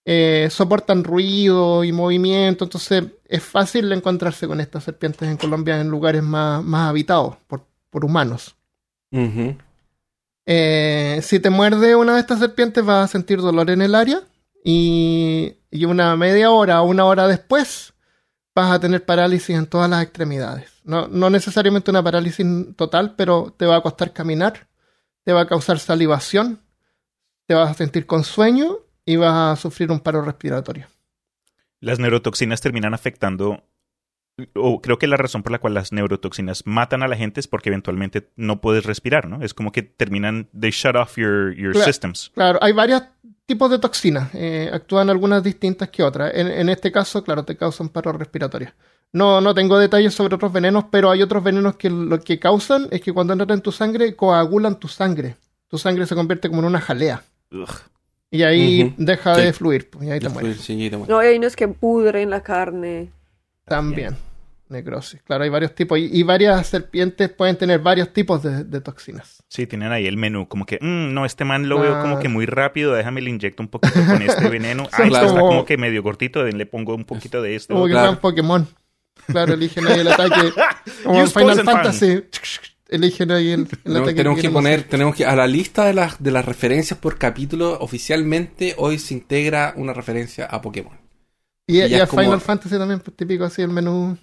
eh, soportan ruido y movimiento, entonces es fácil encontrarse con estas serpientes en Colombia en lugares más, más habitados por, por humanos. Eh, si te muerde una de estas serpientes vas a sentir dolor en el área y, y una media hora o una hora después vas a tener parálisis en todas las extremidades. No, no necesariamente una parálisis total, pero te va a costar caminar, te va a causar salivación, te vas a sentir con sueño vas a sufrir un paro respiratorio. Las neurotoxinas terminan afectando, o creo que la razón por la cual las neurotoxinas matan a la gente es porque eventualmente no puedes respirar, ¿no? Es como que terminan, they shut off your, your Claro. systems. Claro, hay varios tipos de toxinas, eh, actúan algunas distintas que otras. En, en este caso, claro, te causan paro respiratorio. No, no tengo detalles sobre otros venenos, pero hay otros venenos que lo que causan es que cuando entran en tu sangre coagulan tu sangre. tu sangre se convierte como en una jalea. Ugh. Y ahí deja Sí. de fluir, pues, y ahí te mueres. sí, te mueres. No, hay unos que pudren la carne. También. Necrosis. Claro, hay varios tipos. Y, y varias serpientes pueden tener varios tipos de, de toxinas. Sí, tienen ahí el menú, como que, "Mm, no, este man lo veo como Ah. que muy rápido, déjame le inyecto un poquito con este veneno. Ah, este Claro. está como que medio cortito, le pongo un poquito de esto. Como que Claro. Pokémon. Claro, eligen ahí el ataque. Como en Use Final Poison Fan. Eligen ahí Tenemos, que poner, hacer. tenemos que, a la lista de las, de las referencias por capítulo, oficialmente hoy se integra una referencia a Pokémon. Y, y ya y a como- Final Fantasy también, pues típico así el menú.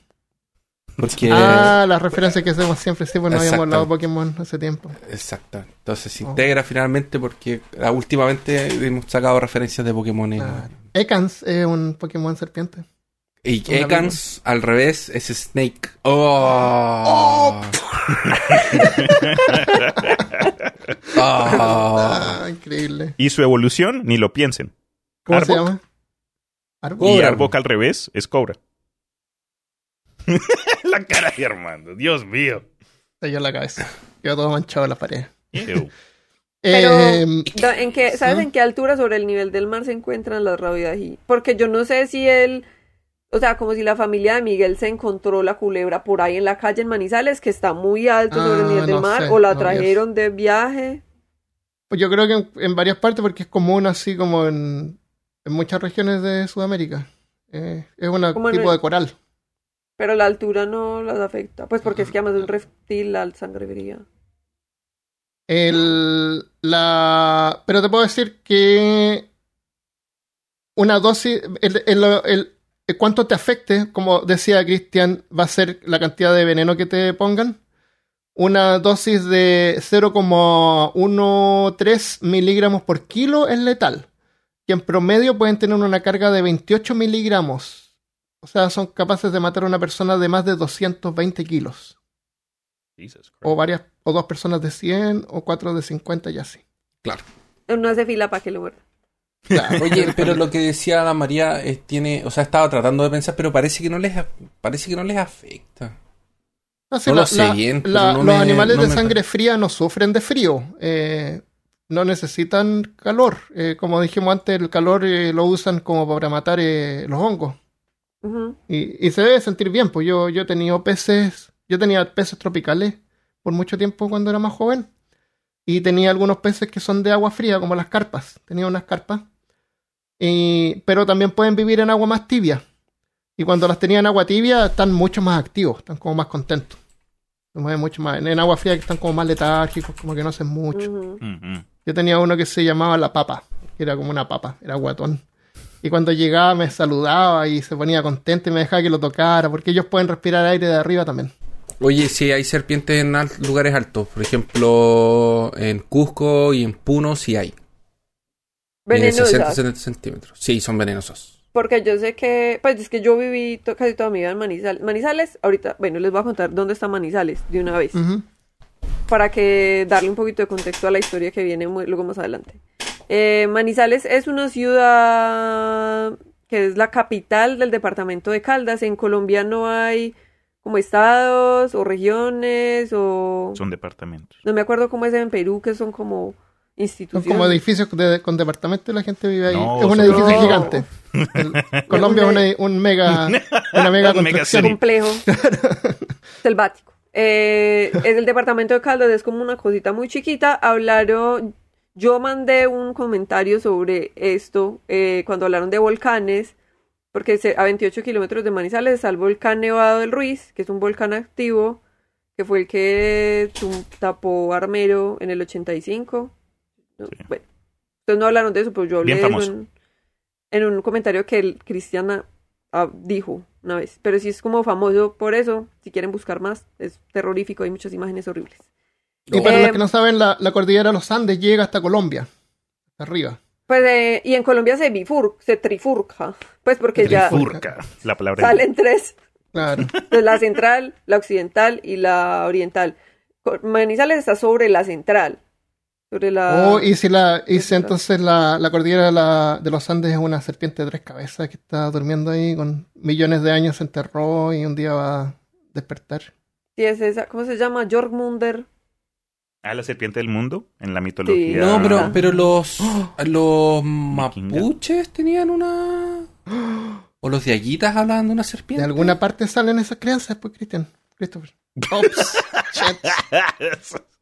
Porque, Ah, las referencias que hacemos siempre, sí, pues no habíamos hablado de. Pokémon hace tiempo. exacto. Entonces se Oh. integra finalmente porque ah, últimamente hemos sacado referencias de Pokémon en, Claro. Ekans es un Pokémon serpiente. Y Ekans, al revés, es Snake. ¡Oh! ¡Oh! Ah, increíble. Y su evolución, ni lo piensen. ¿Cómo se llama? Arbok. Y. Arbok al revés es Cobra. la cara de Armando, Dios mío. Se en la cabeza. Quedó todo manchado en la pared. Ew. Pero, do- ¿en qué, ¿sabes ¿sí? en qué altura sobre el nivel del mar se encuentran las rabidají? Porque yo no sé si él, o sea, como si la familia de Miguel se encontró la culebra por ahí en la calle en Manizales, que está muy alto sobre el Ah, nivel del no mar, sé, o la no, trajeron de viaje. pues yo creo que en, en varias partes, porque es común así como en, en muchas regiones de Sudamérica. Eh, es un tipo el- de coral. Pero la altura no las afecta. Pues porque es que además de un reptil, la sangre fría. El, la, pero te puedo decir que una dosis, el- el cuánto te afecte, como decía Cristian, va a ser la cantidad de veneno que te pongan. Una dosis de 0,13 miligramos por kilo es letal. Y en promedio pueden tener una carga de 28 miligramos. O sea, son capaces de matar a una persona de más de 220 kilos. O varias, o dos personas de 100, o cuatro de 50 y así. Claro. No hace fila para que lo muerda. Claro. Oye, pero lo que decía la María eh, tiene, o sea, estaba tratando de pensar, pero parece que no les, parece que no les afecta. No, sí, No la- lo sé la- bien, pero la- no los me- animales no de me sangre fría no sufren de frío. eh, no necesitan calor. Eh, como dijimos antes, el calor eh, lo usan como para matar eh, los hongos. Y se debe sentir bien, pues yo, yo he tenido peces, yo tenía peces tropicales por mucho tiempo cuando era más joven. Y tenía algunos peces que son de agua fría, como las carpas. Tenía unas carpas. Y, pero también pueden vivir en agua más tibia. Y cuando las tenía en agua tibia, están mucho más activos, están como más contentos. Se mueven mucho más. En, en agua fría que están como más letárgicos, como que no hacen mucho. Ujú. Yo tenía uno que se llamaba la papa, que era como una papa, era guatón. Y cuando llegaba me saludaba y se ponía contento y me dejaba que lo tocara, porque ellos pueden respirar aire de arriba también. Oye, sí, hay serpientes en al- lugares altos. Por ejemplo, en Cusco y en Puno sí hay. Miden 60, Venenosas. 70 centímetros. Sí, son venenosos. Porque yo sé que, pues es que yo viví to- casi toda mi vida en Manizales. Manizales, ahorita, bueno, les voy a contar dónde está Manizales de una vez. Para que darle un poquito de contexto a la historia que viene muy- luego más adelante. Eh, Manizales es una ciudad que es la capital del departamento de Caldas. En Colombia no hay como estados o regiones o... Son departamentos. No me acuerdo cómo es en Perú, que son como Son como edificios de- con departamentos y la gente vive ahí. No, es un edificio No. gigante. El- Colombia es una- un mega, una mega Un construcción. complejo, selvático. Eh, es el departamento de Caldas, es como una cosita muy chiquita. Hablaron, yo mandé un comentario sobre esto eh, cuando hablaron de volcanes, porque a 28 kilómetros de Manizales está el volcán Nevado del Ruiz, que es un volcán activo, que fue el que tapó Armero en el 85. No, Bueno, entonces no hablaron de eso, pero yo hablé Bien de eso famoso. en, en un comentario que el Cristiana ah, dijo una vez. Pero sí es como famoso por eso. Si quieren buscar más, es terrorífico. Hay muchas imágenes horribles. Y para Eh, los que no saben, la, la cordillera de los Andes llega hasta Colombia. Hasta arriba. Pues, eh, y en Colombia se bifur, se trifurca. Pues porque ya Trifurca. La palabra. salen tres. Claro. Entonces, la central, la occidental y la oriental. Manizales está sobre la central. Sobre la... Oh, y si, la, y si entonces la, la cordillera de, la- de los Andes es una serpiente de tres cabezas que está durmiendo ahí con millones de años, se enterró y un día va a despertar. Sí, es esa. ¿Cómo se llama? Jorgmunder. Ah, la serpiente del mundo en la mitología. No, pero, Ah. pero los, los mapuches tenían una... O los diaguitas hablaban de una De serpiente. alguna parte salen esas crianzas, pues, Cristian. Christopher. Ops.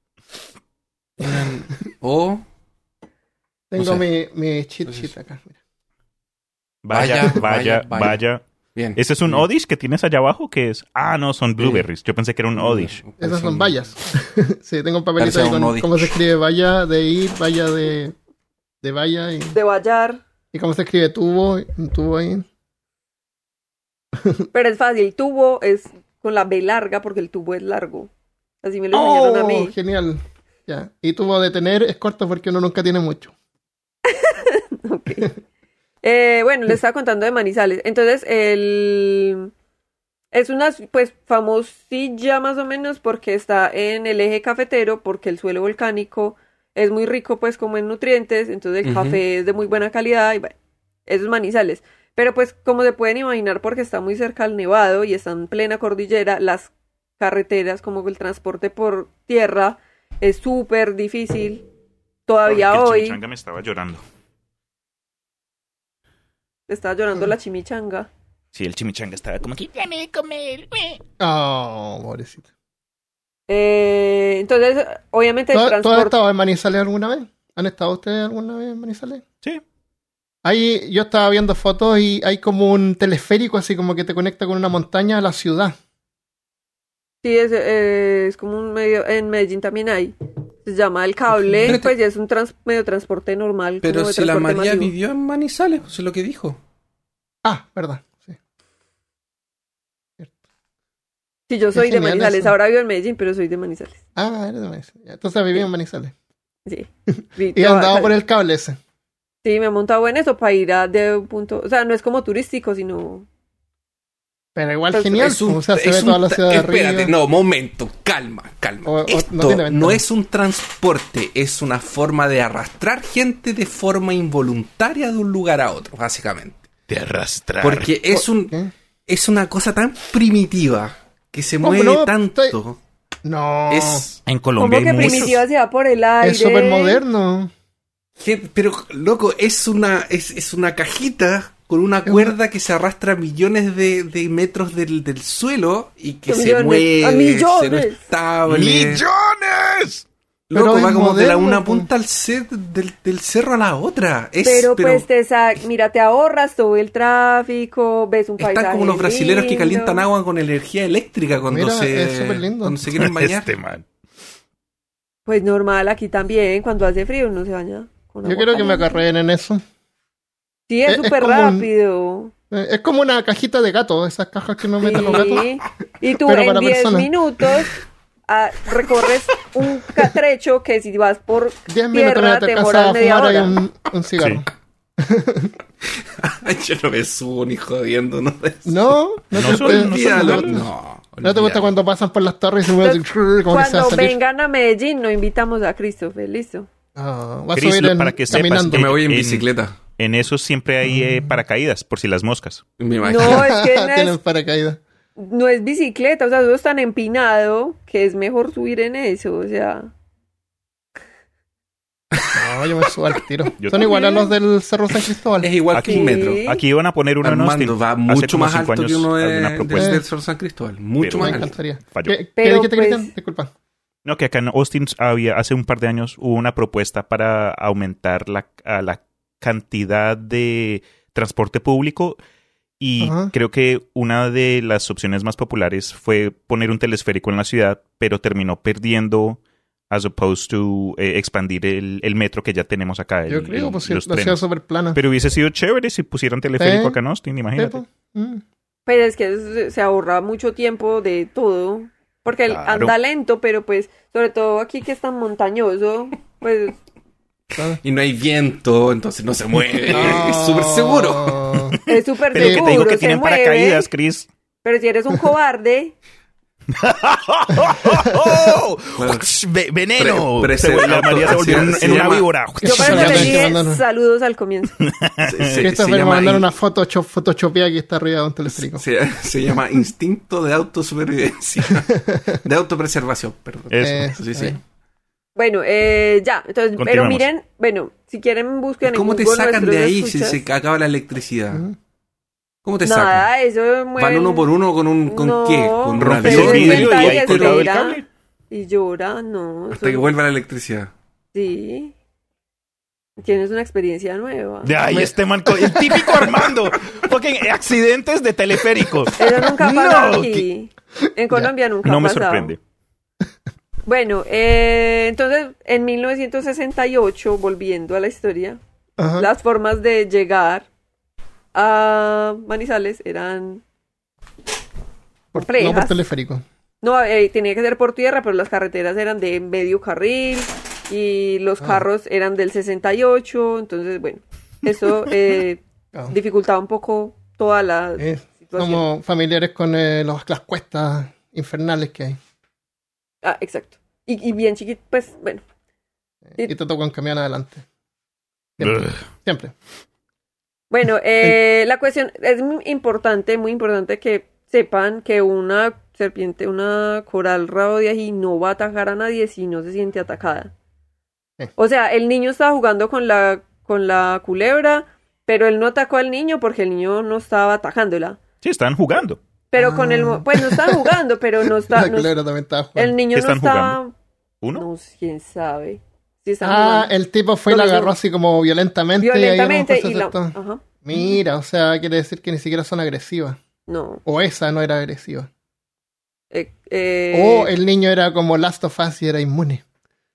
Eran- O... Tengo No sé. mi, mi cheat sheet acá. mira. Vaya, Vaya, vaya. Bien. ¿Ese es un Bien. Odish que tienes allá abajo? que es? Ah, no, son blueberries. Yo pensé que era un Odish. Esas son vallas. sí, tengo un papelito ahí con cómo se escribe valla de ir, valla de, de valla y, De Vallar. y cómo se escribe tubo, un tubo ahí. Pero es fácil. Tubo es con la B larga porque el tubo es largo. Así me lo enseñaron a ¡Oh! mí. Genial. Ya. Y tubo de tener es corto porque uno nunca tiene mucho. Ok. Eh, bueno, le estaba contando de Manizales. Entonces, el... es una, pues, famosilla más o menos porque está en el eje cafetero, porque el suelo volcánico es muy rico, pues, como en nutrientes. Entonces, el café es de muy buena calidad y, bueno, esos Manizales. Pero, pues, como se pueden imaginar, porque está muy cerca al Nevado y está en plena cordillera, las carreteras, como el transporte por tierra, es súper difícil. Todavía Porque hoy... chimichanga me estaba llorando. Estaba llorando la chimichanga. Sí, el chimichanga estaba como de comer. eh. Oh, pobrecito. Eh, entonces, obviamente el ¿Tú, tú has transporte... estado en Manizales alguna vez? ¿Han estado ustedes alguna vez en Manizales? Sí. Ahí yo estaba viendo fotos y hay como un teleférico así como que te conecta con una montaña a la ciudad. Sí, es, eh, es como un medio... En Medellín también hay. Se llama el cable, Pero te- pues ya es un trans- medio de transporte normal. Pero como de si la María masivo. vivió en Manizales, pues es lo que dijo. Ah, verdad. Sí. Sí, yo soy de Manizales. eso. Ahora vivo en Medellín, pero soy de Manizales. Ah, eres de Manizales. Entonces viví en Manizales. Sí. Vi- Y andaba por el cable ese. Sí, me he montado en eso para ir a de un punto... O sea, no es como turístico, sino... Pero igual Pues, genial. Es un- o sea, se es ve un toda la ciudad de Espérate, arriba. no, momento, calma, calma. O- o- no Esto no, es un transporte, es una forma de arrastrar gente de forma involuntaria de un lugar a otro, básicamente. De arrastrar. Porque es un ¿Qué? es una cosa tan primitiva que se ¿Cómo mueve no? tanto. Estoy- No. Es En Colombia que hay muchos. primitiva se va por el aire. Es súper moderno. pero loco, es una es, es una cajita con una cuerda que se arrastra millones de, de metros del, del suelo y que se Millones, mueve, a millones. cero estable. ¡Millones! Loco, va como de la una punta al set del, del cerro a la otra. Es, Pero, pero pues te sa- mira, te ahorras todo el tráfico, ves un paisaje están como los brasileros que calientan agua con energía eléctrica cuando Mira, se es súper lindo. cuando se quieren bañar. Este man. Pues normal, aquí también, cuando hace frío uno se baña con Yo agua quiero que me acarreen en eso. Sí, Es- es súper un- rápido. Eh, Es como una cajita de gato, esas cajas que no meten los gatos. Sí. Y tú Pero en para 10 personas. minutos ah, recorres un ca- trecho que si vas por 10 minutos tierra te demoras a media hora. un, un cigarro. Yo no me subo ni jodiendo, no me subo. No, no, No te, son- no son Olvídalo. malos. No, ¿no te gusta cuando pasan por las torres y se mueven se Cuando vengan a Medellín, nos invitamos a Christopher, listo. Ah, va a Chris, subir en- para que sepas, caminando. Yo me voy en En- bicicleta. En eso siempre hay eh, paracaídas, por si las moscas. Me imagino. No, es que no Tienen es, paracaídas. no es bicicleta, o sea, eso es tan empinado que es mejor subir en eso, o sea. No, yo me subo al tiro. Yo Son igual a los del Cerro San Cristóbal. Es igual Aquí- que un metro. Aquí iban a poner uno en Austin. Armando va mucho más alto que años uno de, del Cerro San Cristóbal. Mucho Pero más me alto. ¿Qué, qué dijiste, pues- Cristian? Disculpa. No, que acá en Austin había, hace un par de años hubo una propuesta para aumentar la, a la cantidad de transporte público y Ajá. creo que una de las opciones más populares fue poner un telesférico en la ciudad, pero terminó perdiendo as opposed to eh, expandir el, el metro que ya tenemos acá. Yo creo, el- pues los la ciudad trenes. súper plana. Pero hubiese sido chévere si pusieran teleférico Sí. acá en Austin, imagínate. Mm. Pero es que se- ahorra mucho tiempo de todo. Porque Claro. anda lento, pero pues, sobre todo aquí que es tan montañoso, pues Claro. Y no hay viento, entonces no se mueve. Es súper seguro. es súper Pero que seguro. te digo que se tienen mueve, paracaídas, Chris. Pero si eres un cobarde, ¡Oh! Bueno. Ve- ¡Veneno! Pre- Se la María se volvió en, se en una llama- víbora. yo por eso Ya le ves que dije mandaron- saludos al comienzo. Se, se- se Christopher me llama, mandaron una foto photoshopeada que está arriba de un teleférico. se, se llama instinto de autosupervivencia. De autopreservación, perdón. Eso. Eh, Sí, sí. Bueno, eh, ya, entonces, pero miren, bueno, si quieren busquen en ¿Cómo te Google sacan de ahí si se acaba la electricidad? ¿Cómo te sacan? Nada, eso ¿Van uno por uno con un con No, qué? ¿Con un vidrio y ahí colgado el cable. y llora, no. Hasta que vuelva la electricidad. Sí. Tienes una experiencia nueva. De ahí este man, co- el típico Armando. Fucking accidentes de teleférico. Eso nunca ha pasado No, aquí. En Colombia nunca No ha me pasado. sorprende. Bueno, eh, entonces en 1968, volviendo a la historia, Ajá. las formas de llegar a Manizales eran Por- no por teleférico. No, eh, tenía que ser por tierra, pero las carreteras eran de medio carril y los Ah. carros eran del 68, entonces bueno, eso eh, Ah. dificultaba un poco toda la situación. somos familiares con eh, los- las cuestas infernales que hay. Ah, exacto. Y, y bien chiquito, pues bueno. Sí. Y te tocan camión adelante. Siempre. Siempre. Bueno, eh, la cuestión es muy importante, muy importante que sepan que una serpiente, una coral rabo de ají no va a atacar a nadie si no se siente atacada. Sí. O sea, el niño estaba jugando con la, con la culebra, pero él no atacó al niño porque el niño no estaba atacándola. Sí, están jugando. Pero con el... Ah. mo- Pues no estaban jugando, pero no está... la no- estaba el niño ¿Qué no estaba... ¿Uno? No, quién sabe. Sí Ah, jugando. el tipo fue y la agarró así como violentamente. y ahí Violentamente y la... Ajá. Mira, o sea, quiere decir que ni siquiera son agresivas. No. O esa no era agresiva. Eh, eh, O el niño era como Last of Us y era inmune.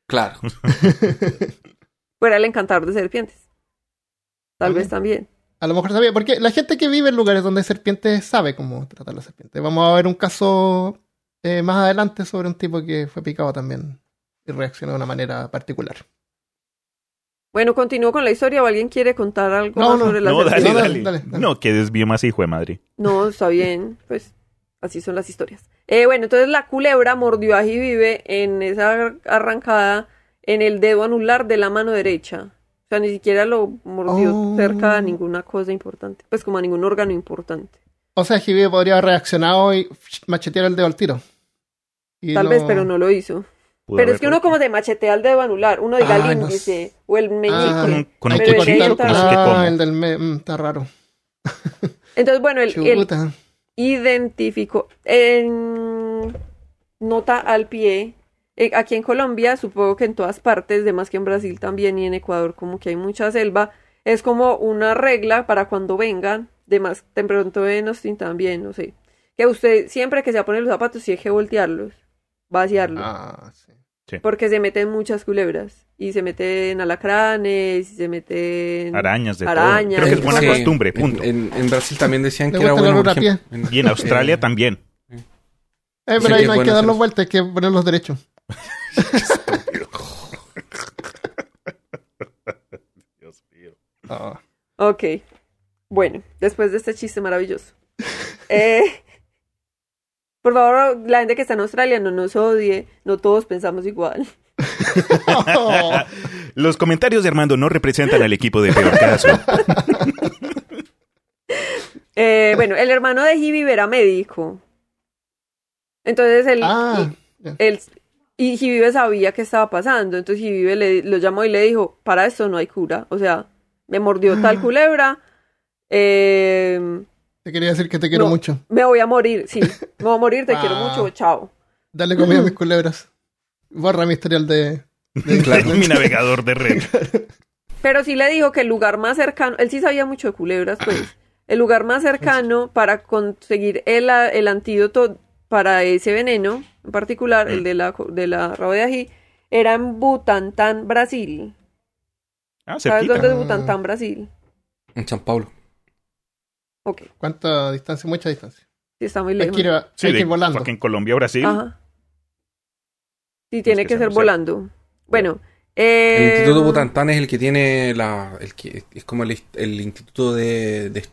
Claro. fuera el encantador de serpientes. Tal También. vez también. A lo mejor sabía, porque la gente que vive en lugares donde hay serpientes sabe cómo tratar las serpientes. Vamos a ver un caso eh, más adelante sobre un tipo que fue picado también y reaccionó de una manera particular. Bueno, continúo con la historia o alguien quiere contar algo No, más no, sobre la No, dale, serpiente? No, dale. dale, dale, dale. No, que desvío más hijo de madre. No, está bien, pues así son las historias. Eh, bueno, entonces la culebra mordió a vive en esa arrancada en el dedo anular de la mano derecha. O sea, ni siquiera lo mordió Oh. cerca a ninguna cosa importante, pues como a ningún órgano importante. O sea, Jibi podría haber reaccionado y machetear el dedo al tiro. Y Tal vez, pero no lo hizo. Pudo Pero es que uno como se machetea el dedo anular, uno diga Ah, el no índice o el meñique. Ah, con, un el Ah, el del me- mm, está raro. Entonces, bueno, el, el, identificó en nota al pie. Eh, aquí en Colombia, supongo que en todas partes, de más que en Brasil también y en Ecuador, como que hay mucha selva, es como una regla para cuando vengan, de más de pronto en Austin también, no sé, que usted siempre que se va a poner los zapatos tiene que voltearlos, vaciarlos, Ah, sí. porque se meten muchas culebras y se meten alacranes y se meten Arañas de Arañas. todo. Creo que es buena Sí. costumbre, En, punto. en- en Brasil también decían que era bueno. en- Y en Australia también. Eh, pero ahí es no hay que eso. vueltas, hay que ponerlos derechos. Dios mío. Ah. Ok. Bueno, después de este chiste maravilloso. Eh, por favor, la gente que está en Australia no nos odie. No todos pensamos igual. Oh. Los comentarios de Armando no representan al equipo de Peor Caso. Eh, bueno, el hermano de Hibi era médico. Entonces él, Ah, él y Hibibe sabía qué estaba pasando. Entonces Hibibe le, lo llamó y le dijo, para esto no hay cura. O sea, me mordió tal culebra. eh, te quería decir que te quiero No. mucho. me voy a morir. Sí, me voy a morir, te quiero Ah. mucho. Chao. Dale comida a mis culebras. Borra mi historial de. de Claro. Mi navegador de red. Pero sí le dijo que el lugar más cercano, él sí sabía mucho de culebras, pues. El lugar más cercano para conseguir el, el antídoto para ese veneno, en particular, el de la, de la rabo de ají, era en Butantán, Brasil. Ah, ¿Sabes dónde cerquita. es Butantán, Brasil? En San Paulo. Ok, ¿Cuánta distancia? Mucha distancia. sí está muy Hay lejos. que ir, a- Sí, hay que de ir volando. fucking Colombia, Brasil. Ajá. Sí, tiene que ser volando. Bueno, El eh, Instituto Butantan es el que tiene la. El que, es como el, el instituto de. de-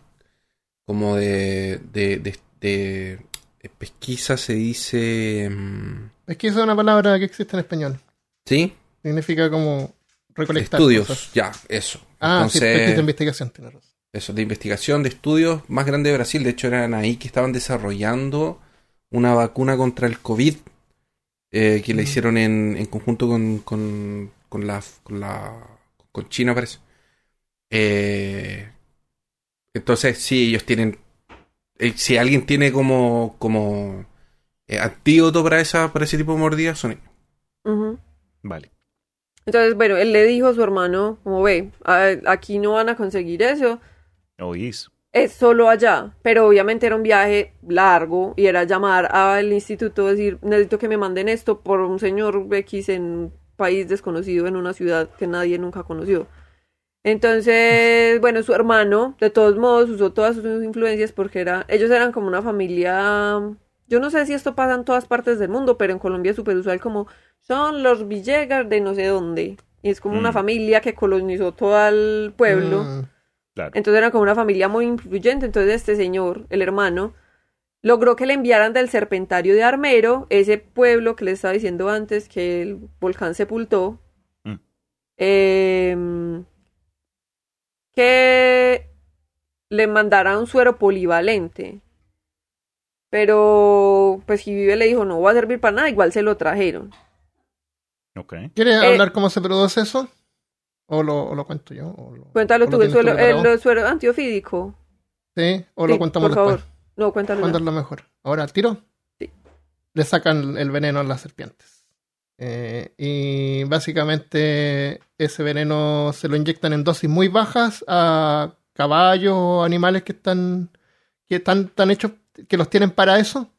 como de. de, de- de pesquisa se dice. mm, Es que esa es una palabra que existe en español. ¿Sí? Significa como recolectar. Estudios. cosas. Ya, eso. Ah, sí, Entonces, pesquisa de investigación, tienes razón. eso, de investigación, de estudios más grande de Brasil. De hecho, eran ahí que estaban desarrollando una vacuna contra el COVID. eh, que la Mm. hicieron en, en conjunto con, con, con la, con la con China, parece. Eh, entonces, sí, ellos tienen. Eh, si alguien tiene como, como eh, antídoto para, esa, para ese tipo de mordidas, son ellos. Vale. Entonces, bueno, él le dijo a su hermano, como ve, a- aquí no van a conseguir eso, Oís. es solo allá, pero obviamente era un viaje largo y era llamar al instituto, decir, necesito que me manden esto por un señor X en un país desconocido, en una ciudad que nadie nunca conoció. Entonces, bueno, su hermano, de todos modos, usó todas sus influencias porque era, ellos eran como una familia, yo no sé si esto pasa en todas partes del mundo, pero en Colombia es súper usual como son los Villegas de no sé dónde. Y es como una Mm. familia que colonizó todo el pueblo. Mm, Claro. Entonces era como una familia muy influyente. Entonces este señor, el hermano, logró que le enviaran del Serpentario de Armero, ese pueblo que les estaba diciendo antes que el volcán sepultó, Mm. em, que le mandara un suero polivalente. Pero pues vive le dijo, no va a servir para nada, igual se lo trajeron. Ok. ¿Quieres Eh, hablar cómo se produce eso? ¿O lo, o lo cuento yo? ¿O lo- Cuéntalo o lo tú, el suero, el suero antiofídico. Sí, o lo contamos por después. favor. No, cuéntalo. ¿Cuándo ya. es lo mejor? ¿Ahora al tiro? Sí. Le sacan el veneno a las serpientes. Eh, y básicamente ese veneno se lo inyectan en dosis muy bajas a caballos o animales que están que están tan hechos que los tienen para eso.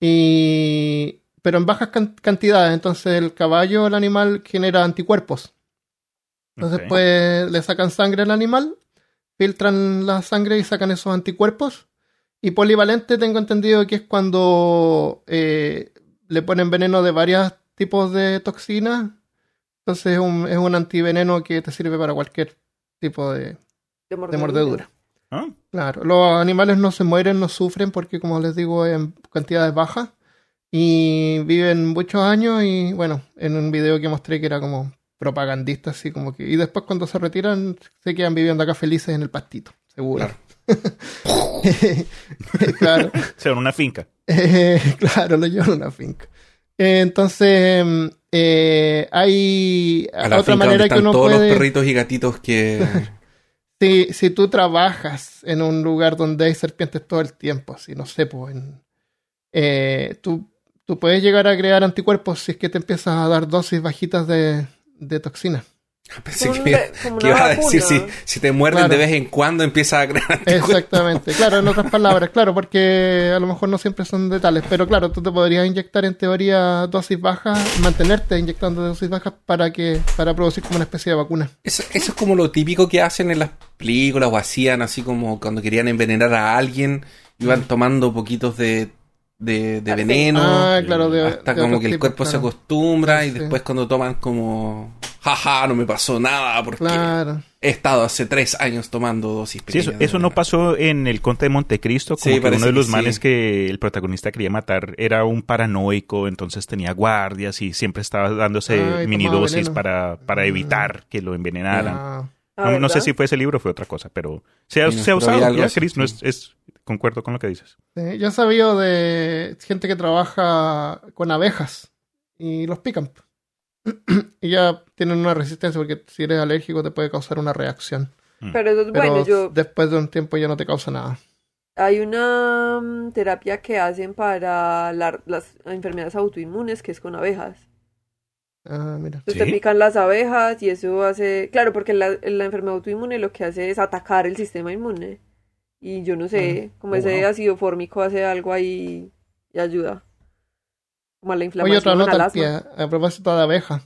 Y pero en bajas can- cantidades, entonces el caballo, el animal genera anticuerpos. Entonces Ok. pues le sacan sangre al animal, filtran la sangre y sacan esos anticuerpos. Y polivalente tengo entendido que es cuando eh, le ponen veneno de varios tipos de toxinas. Entonces es un, es un antiveneno que te sirve para cualquier tipo de, de mordedura. Ah, Claro, los animales no se mueren, no sufren porque como les digo en cantidades bajas y viven muchos años y bueno, en un video que mostré que era como propagandista así como que y después cuando se retiran se quedan viviendo acá felices en el pastito, seguro. claro. o sea, en una finca. Eh, claro, lo llevan a una finca. Eh, entonces, mm, eh, hay A la otra manera que uno todos puede... los perritos y gatitos que... Si, si tú trabajas en un lugar donde hay serpientes todo el tiempo, así, no sé, pues, en- eh, tú, tú puedes llegar a crear anticuerpos si es que te empiezas a dar dosis bajitas de, de toxinas. Pensé Como que, una- como que una ibas a decir, si, te muerden Claro. de vez en cuando empiezas a crear. Exactamente, claro, en otras palabras, claro, porque a lo mejor no siempre son detalles, pero claro, tú te podrías inyectar en teoría dosis bajas, mantenerte inyectando dosis bajas para que para producir como una especie de vacuna. Eso, eso es como lo típico que hacen en las películas o hacían así como cuando querían envenenar a alguien, iban tomando poquitos de, de, de Ah, veneno. Ah, claro, de, hasta de como que el cuerpo se claro. acostumbra y Sí. después cuando toman como, jaja, no me pasó nada porque Claro. he estado hace tres años tomando dosis Sí, eso, pequeñas eso no pasó en el Conte de Montecristo, como Sí, que uno de que los sí. manes que el protagonista quería matar era un paranoico, entonces tenía guardias y siempre estaba dándose Ay, mini dosis para, para Mm. evitar que lo envenenaran. Ah, Ah, no, no sé si fue ese libro o fue otra cosa, pero se ha, Sí, se usado ya, Chris, no sí. es, es- concuerdo con lo que dices. Sí, yo he sabido de gente que trabaja con abejas y los pican. y ya tienen una resistencia porque si eres alérgico te puede causar una reacción. Pero eso es Pero bueno, yo... después de un tiempo ya no te causa nada. Hay una mm, terapia que hacen para la- las enfermedades autoinmunes que es con abejas. Ah, mira. Entonces te pican las abejas y eso hace... Claro, porque la, la enfermedad autoinmune lo que hace es atacar el sistema inmune. Y yo no sé, como Oh, ese wow. ácido fórmico hace algo ahí y ayuda. Como Oye, otra nota al pie, a propósito de abejas.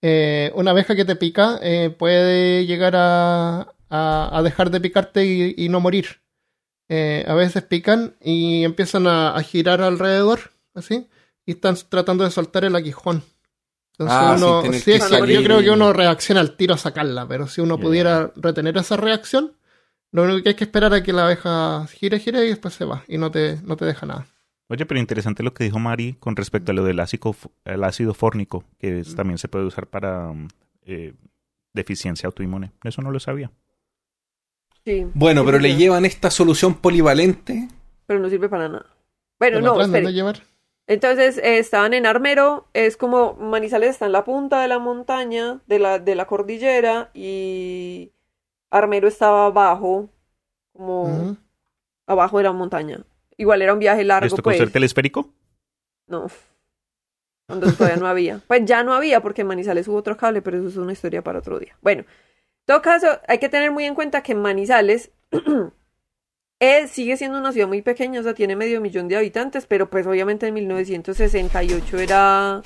Eh, una abeja que te pica eh, puede llegar a, a- a dejar de picarte y, y no morir. Eh, a veces pican y empiezan a, a girar alrededor, así, y están tratando de soltar el aguijón. Entonces Ah, sí, uno, sí, que es que salir. yo creo que uno reacciona al tiro a sacarla, pero si uno pudiera retener esa reacción, lo único que hay que esperar es que la abeja gire, gire y después se va y no te, no te deja nada. Oye, pero interesante lo que dijo Mari con respecto a lo del ácido, el ácido fórnico, que es- también se puede usar para mm, eh, deficiencia autoinmune. Eso no lo sabía. Sí, Bueno, sí, pero sí, le sí. llevan esta solución polivalente. Pero no sirve para nada. Bueno, ¿Te la no, espere. llevar? Entonces eh, estaban en Armero, es como Manizales está en la punta de la montaña, de la, de la cordillera, y Armero estaba abajo, como abajo de la montaña. Igual era un viaje largo, ¿Les tocó pues. ser telesférico? No. Cuando todavía no había. Pues ya no había porque en Manizales hubo otro cable, pero eso es una historia para otro día. Bueno, en todo caso, hay que tener muy en cuenta que Manizales eh, sigue siendo una ciudad muy pequeña, o sea, tiene medio millón de habitantes, pero pues obviamente en 1968 era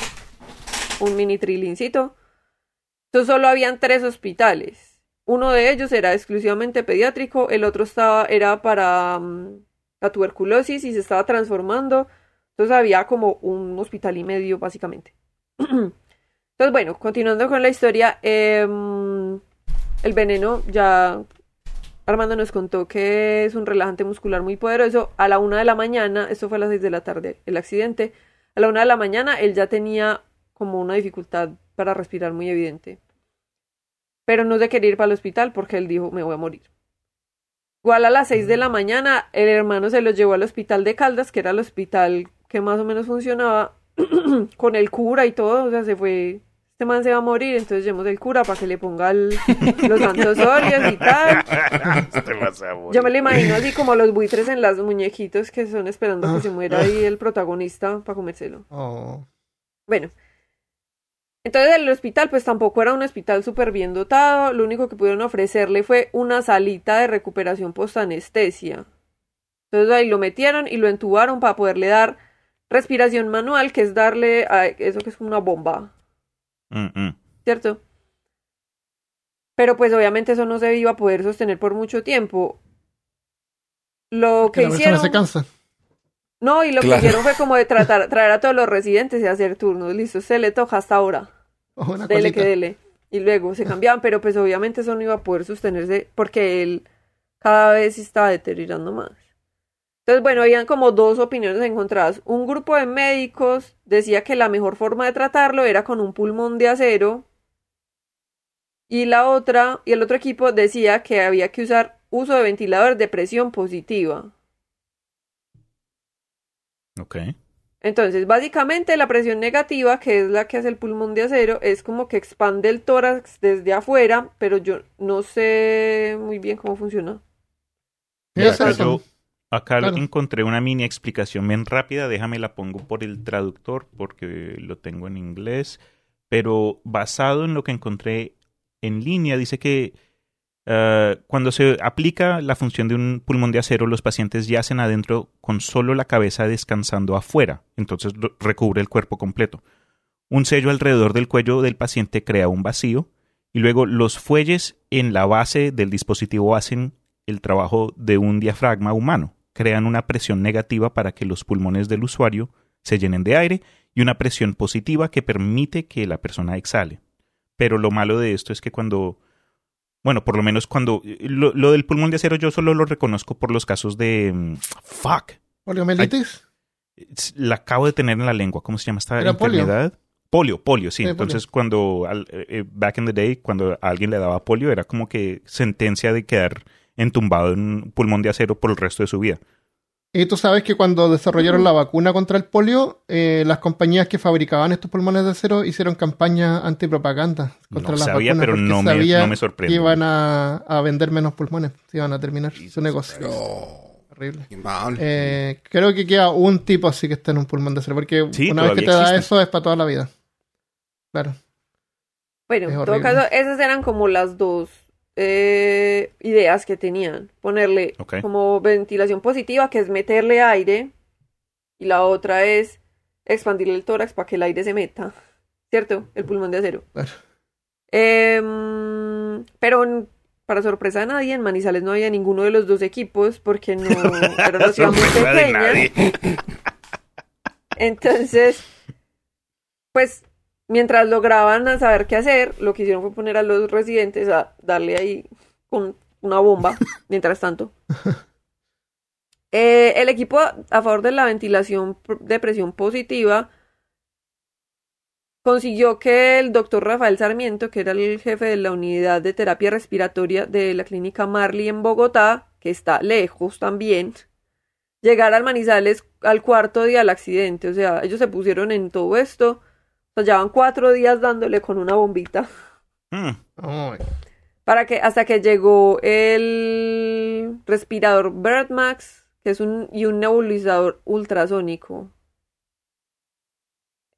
un mini trilincito. Entonces solo habían tres hospitales. Uno de ellos era exclusivamente pediátrico, el otro estaba, era para mm, la tuberculosis y se estaba transformando. Entonces había como un hospital y medio, básicamente. Entonces, bueno, continuando con la historia, em, el veneno ya Armando nos contó que es un relajante muscular muy poderoso. A la una de la mañana, esto fue a las seis de la tarde, el accidente. A la una de la mañana él ya tenía como una dificultad para respirar muy evidente. Pero no se quería ir para el hospital porque él dijo, me voy a morir. Igual a las 6 de la mañana, el hermano se lo llevó al hospital de Caldas, que era el hospital que más o menos funcionaba, con el cura y todo. O sea, se fue, este man se va a morir, entonces llevamos el cura para que le ponga el- los santos y tal. Este. Yo me lo imagino así como los buitres en las muñequitos que son esperando que se muera ahí el protagonista para comérselo. Oh. Bueno. Entonces el hospital pues tampoco era un hospital súper bien dotado, lo único que pudieron ofrecerle fue una salita de recuperación post-anestesia. Entonces ahí lo metieron y lo entubaron para poderle dar respiración manual, que es darle a eso que es una bomba, Mm, mm. ¿cierto? Pero pues obviamente eso no se iba a poder sostener por mucho tiempo. Lo Que que la persona hicieron... se cansa. No, y lo Claro. que hicieron fue como de tratar, traer a todos los residentes y hacer turnos. Listo, se le toca hasta ahora. O una Dele cosita. que dele. Y luego se cambiaban, pero pues obviamente eso no iba a poder sostenerse porque él cada vez se estaba deteriorando más. Entonces, bueno, habían como dos opiniones encontradas. Un grupo de médicos decía que la mejor forma de tratarlo era con un pulmón de acero. Y la otra, y el otro equipo decía que había que usar uso de ventiladores de presión positiva. Ok. Entonces, básicamente la presión negativa, que es la que hace el pulmón de acero, es como que expande el tórax desde afuera, pero yo no sé muy bien cómo funciona. Mira, eso acá yo acá Claro. encontré una mini explicación bien rápida. Déjame la pongo por el traductor porque lo tengo en inglés. Pero basado en lo que encontré en línea, dice que eh, cuando se aplica la función de un pulmón de acero, los pacientes yacen adentro con solo la cabeza descansando afuera. Entonces recubre el cuerpo completo. Un sello alrededor del cuello del paciente crea un vacío y luego los fuelles en la base del dispositivo hacen el trabajo de un diafragma humano. Crean una presión negativa para que los pulmones del usuario se llenen de aire y una presión positiva que permite que la persona exhale. Pero lo malo de esto es que cuando, bueno, por lo menos cuando lo, lo del pulmón de acero yo solo lo reconozco por los casos de mm, fuck. Poliomielitis. La acabo de tener en la lengua. ¿Cómo se llama esta polio. enfermedad? Polio, polio, sí. Sí, Entonces, cuando, al- eh, eh, back in the day, cuando a alguien le daba polio, era como que sentencia de quedar entumbado en un pulmón de acero por el resto de su vida. Y tú sabes que cuando desarrollaron la vacuna contra el polio, eh, las compañías que fabricaban estos pulmones de acero hicieron campaña antipropaganda contra No las sabía, vacunas pero no me- no me sorprende. que iban a, a vender menos pulmones, se iban a terminar Jesus su negocio. No, Horrible. Eh, creo que queda un tipo así que está en un pulmón de acero, porque Sí, una vez que te da eso es para toda la vida. Claro. Bueno, en todo caso, esas eran como las dos eh, ideas que tenían. Ponerle como ventilación positiva, que es meterle aire, y la otra es expandirle el tórax para que el aire se meta. ¿Cierto? El pulmón de acero. Claro. Em, pero para sorpresa de nadie, en Manizales no había ninguno de los dos equipos porque no era una ciudad muy pequeña. Entonces, pues, mientras lograban saber qué hacer, lo que hicieron fue poner a los residentes a darle ahí con una bomba, mientras tanto. Eh, el equipo a favor de la ventilación de presión positiva consiguió que el doctor Rafael Sarmiento, que era el jefe de la unidad de terapia respiratoria de la clínica Marley en Bogotá, que está lejos también, llegar al Manizales al cuarto día del accidente. O sea, ellos se pusieron en todo esto. O sea, llevan cuatro días dándole con una bombita. Mm. Oh, Para que, hasta que llegó el respirador Birdmax, que es un, y un nebulizador ultrasónico.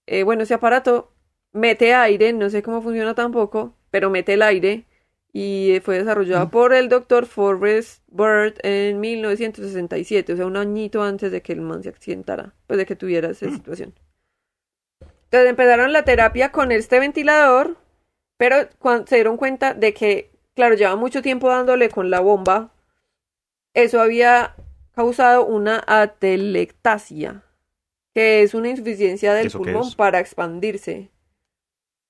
Eh, bueno, ese aparato mete aire, no sé cómo funciona tampoco, pero mete el aire y eh, fue desarrollado Mm. por el doctor Forrest Bird en 1967, o sea, un añito antes de que el man se accidentara, pues de que tuviera esa situación. Entonces empezaron la terapia con este ventilador, pero cuando se dieron cuenta de que, claro, lleva mucho tiempo dándole con la bomba, eso había causado una atelectasia, que es una insuficiencia del ¿Eso qué pulmón para expandirse.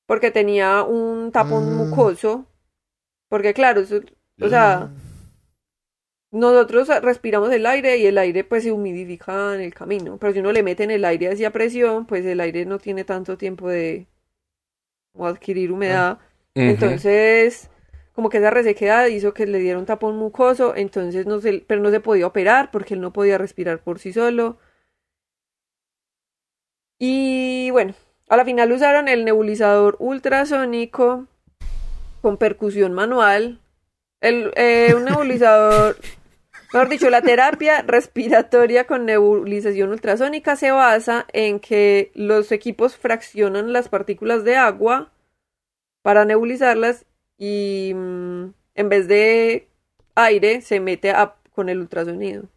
Porque tenía un tapón Mm. mucoso. Porque claro, eso- o sea, nosotros respiramos el aire y el aire pues se humidifica en el camino. Pero si uno le mete en el aire hacia presión, pues el aire no tiene tanto tiempo de adquirir humedad. Entonces, como que esa resequedad hizo que le diera un tapón mucoso, entonces no se, pero no se podía operar porque él no podía respirar por sí solo. Y bueno, a la final usaron el nebulizador ultrasónico con percusión manual. El, eh, un nebulizador, mejor dicho, la terapia respiratoria con nebulización ultrasónica se basa en que los equipos fraccionan las partículas de agua para nebulizarlas y mm, en vez de aire se mete a- con el ultrasonido.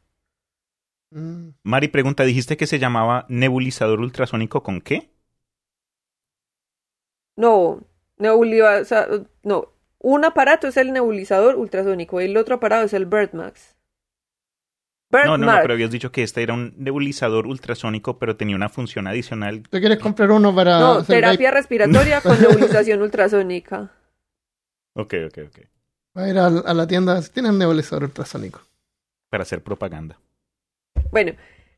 Mm. Mari pregunta, dijiste que se llamaba nebulizador ultrasónico con qué? No, nebuliza, no, un aparato es el nebulizador ultrasónico, el otro aparato es el Birdmax. No, no, no, pero habías dicho que este era un nebulizador ultrasónico, pero tenía una función adicional. ¿Tú quieres comprar uno para No, terapia respiratoria con nebulización ultrasónica. Ok, ok, ok. Va a ir a, a la tienda. Tienen nebulizador ultrasónico. Para hacer propaganda. Bueno,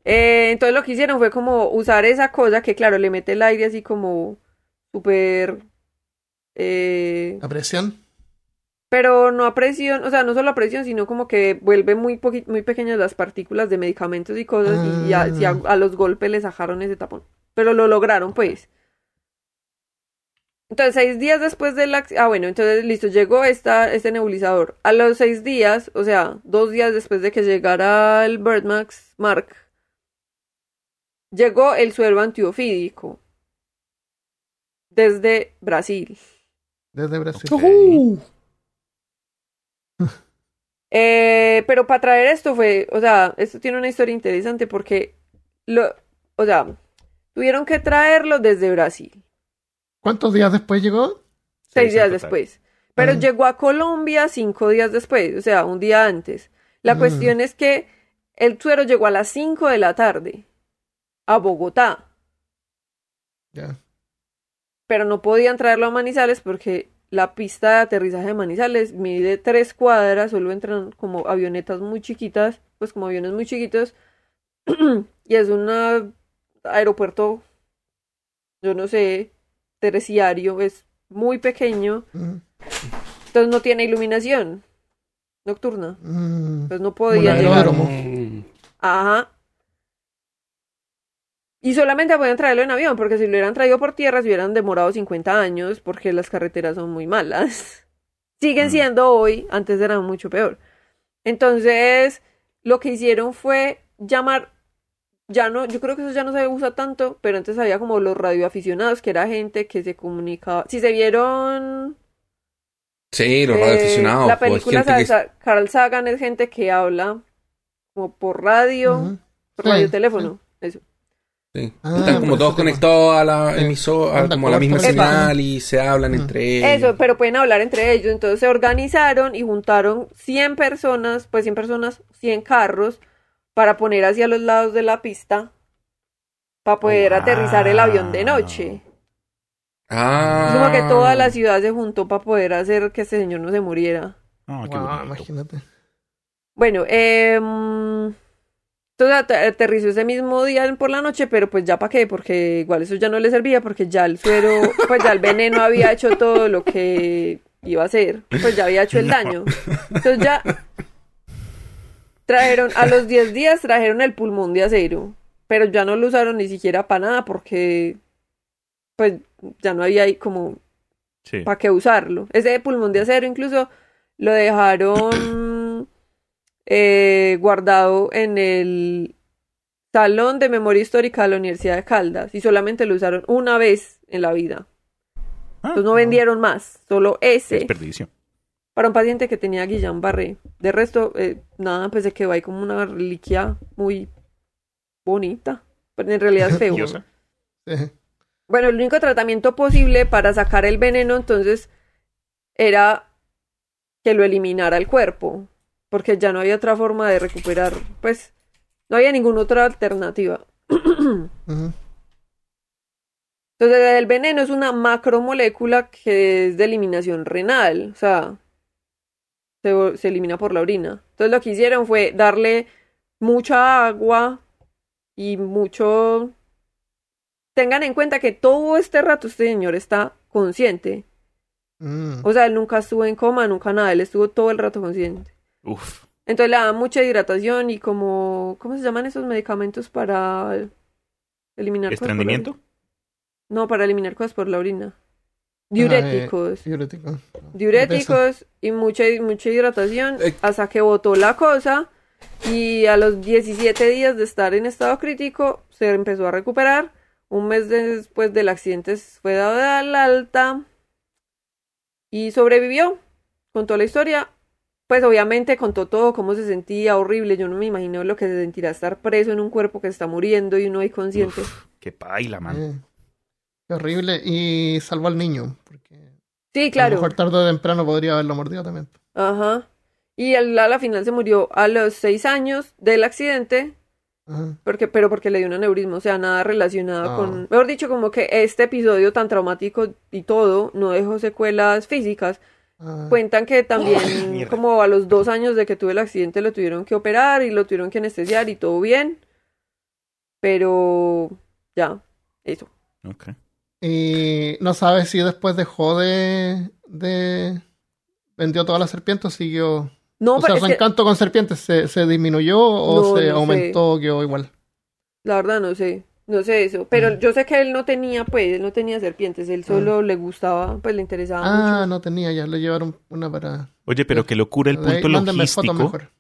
eh, entonces lo que hicieron fue como usar esa cosa que, claro, le mete el aire así como súper... eh, ¿La presión? Pero no a presión, o sea, no solo a presión, sino como que vuelve muy, muy pequeñas las partículas de medicamentos y cosas y, y a, y a- a los golpes le sacaron ese tapón. Pero lo lograron, pues. Entonces, seis días después del... acc- Ah, bueno, entonces, listo, llegó esta, este nebulizador. A los seis días, o sea, dos días después de que llegara el Birdmax Mark, llegó el suero antiofídico desde Brasil. Desde Brasil. Ok. Eh, pero para traer esto fue, o sea, esto tiene una historia interesante porque, lo, o sea, tuvieron que traerlo desde Brasil, ¿Cuántos días después llegó? seis Seis días después. Pero Ah. llegó a Colombia cinco días después, o sea, un día antes. La Mm. cuestión es que el suero llegó a las cinco de la tarde a Bogotá, Ya. pero no podían traerlo a Manizales porque la pista de aterrizaje de Manizales mide tres cuadras, solo entran como avionetas muy chiquitas, pues como aviones muy chiquitos, y es un aeropuerto, yo no sé, terciario, es muy pequeño, Mm, entonces no tiene iluminación nocturna, mm. pues no podía llegar. Mm. Ajá. Y solamente podían traerlo en avión, porque si lo hubieran traído por tierra se hubieran demorado 50 años, porque las carreteras son muy malas. Siguen Mm. siendo hoy, antes eran mucho peor. Entonces, lo que hicieron fue llamar, ya no, yo creo que eso ya no se usa tanto, pero antes había como los radioaficionados, que era gente que se comunicaba. Si se vieron Sí, los eh, radioaficionados. la pues, película que- Carl Sagan es gente que habla como por radio, por Sí, radioteléfono. Sí. Ah, Están como todos conectados a la Sí. emisora, Onda como a la misma señal y se hablan entre ellos. Eso, pero pueden hablar entre ellos. Entonces se organizaron y juntaron 100 personas, pues 100 personas, 100 carros, para poner hacia los lados de la pista, para poder Wow. aterrizar el avión de noche. Ah. Es como que toda la ciudad se juntó para poder hacer que este señor no se muriera. Ah, qué Wow, imagínate. Bueno, eh, entonces at- aterrizó ese mismo día por la noche, pero pues ya para qué, porque igual eso ya no le servía, porque ya el suero, pues ya el veneno había hecho todo lo que iba a hacer, pues ya había hecho el daño. Entonces ya, trajeron, a los 10 días trajeron el pulmón de acero, pero ya no lo usaron ni siquiera para nada porque pues ya no había ahí como Sí. para qué usarlo. Ese pulmón de acero incluso lo dejaron eh, guardado en el Salón de Memoria Histórica de la Universidad de Caldas y solamente lo usaron una vez en la vida. Ah, Entonces no vendieron más, solo ese desperdicio. para un paciente que tenía Guillain-Barré. De resto, eh, nada, pues se quedó ahí como una reliquia muy bonita, pero en realidad es feo. Bueno, el único tratamiento posible para sacar el veneno entonces era que lo eliminara el cuerpo, porque ya no había otra forma de recuperar, pues no había ninguna otra alternativa. Entonces el veneno es una macromolécula que es de eliminación renal, o sea, se, se elimina por la orina. Entonces lo que hicieron fue darle mucha agua y mucho... Tengan en cuenta que todo este rato este señor está consciente. Mm. O sea, él nunca estuvo en coma, nunca nada, él estuvo todo el rato consciente. Uf. Entonces le daban mucha hidratación y como... ¿Cómo se llaman esos medicamentos para eliminar cosas por. No, para eliminar cosas por la orina. Ah, Diuréticos. eh, diurético. Diuréticos y mucha, mucha hidratación Eh. hasta que botó la cosa y a los 17 días de estar en estado crítico se empezó a recuperar. Un mes después del accidente fue dado al alta y sobrevivió. Contó la historia. Pues obviamente contó todo, cómo se sentía horrible. Yo no me imagino lo que se sentirá estar preso en un cuerpo que está muriendo y uno ahí consciente. Uf, qué paila, man. Eh, qué horrible. Y salvó al niño. Porque Sí, a lo claro. mejor tarde o temprano podría haberlo mordido también. Ajá. Y al- a la final se murió a los seis años del accidente, Ajá. porque, pero porque le dio un aneurisma, o sea, nada relacionado Ah. con... Mejor dicho, como que este episodio tan traumático y todo no dejó secuelas físicas. Ah, Cuentan que también, como a los dos años de que tuve el accidente, lo tuvieron que operar y lo tuvieron que anestesiar y todo bien. Pero ya, eso. Ok. Y no sabes si después dejó de, de vendió todas las serpientes o siguió. No, o pero sea, su que encanto con serpientes se, se disminuyó o No, se no sé. aumentó o quedó igual. la verdad no sé. No sé eso, pero Mm. yo sé que él no tenía, pues, él no tenía serpientes, él solo le gustaba, pues le interesaba Ah, mucho. no tenía, ya le llevaron una para. Oye, pero qué locura el ahí, punto logístico mejor.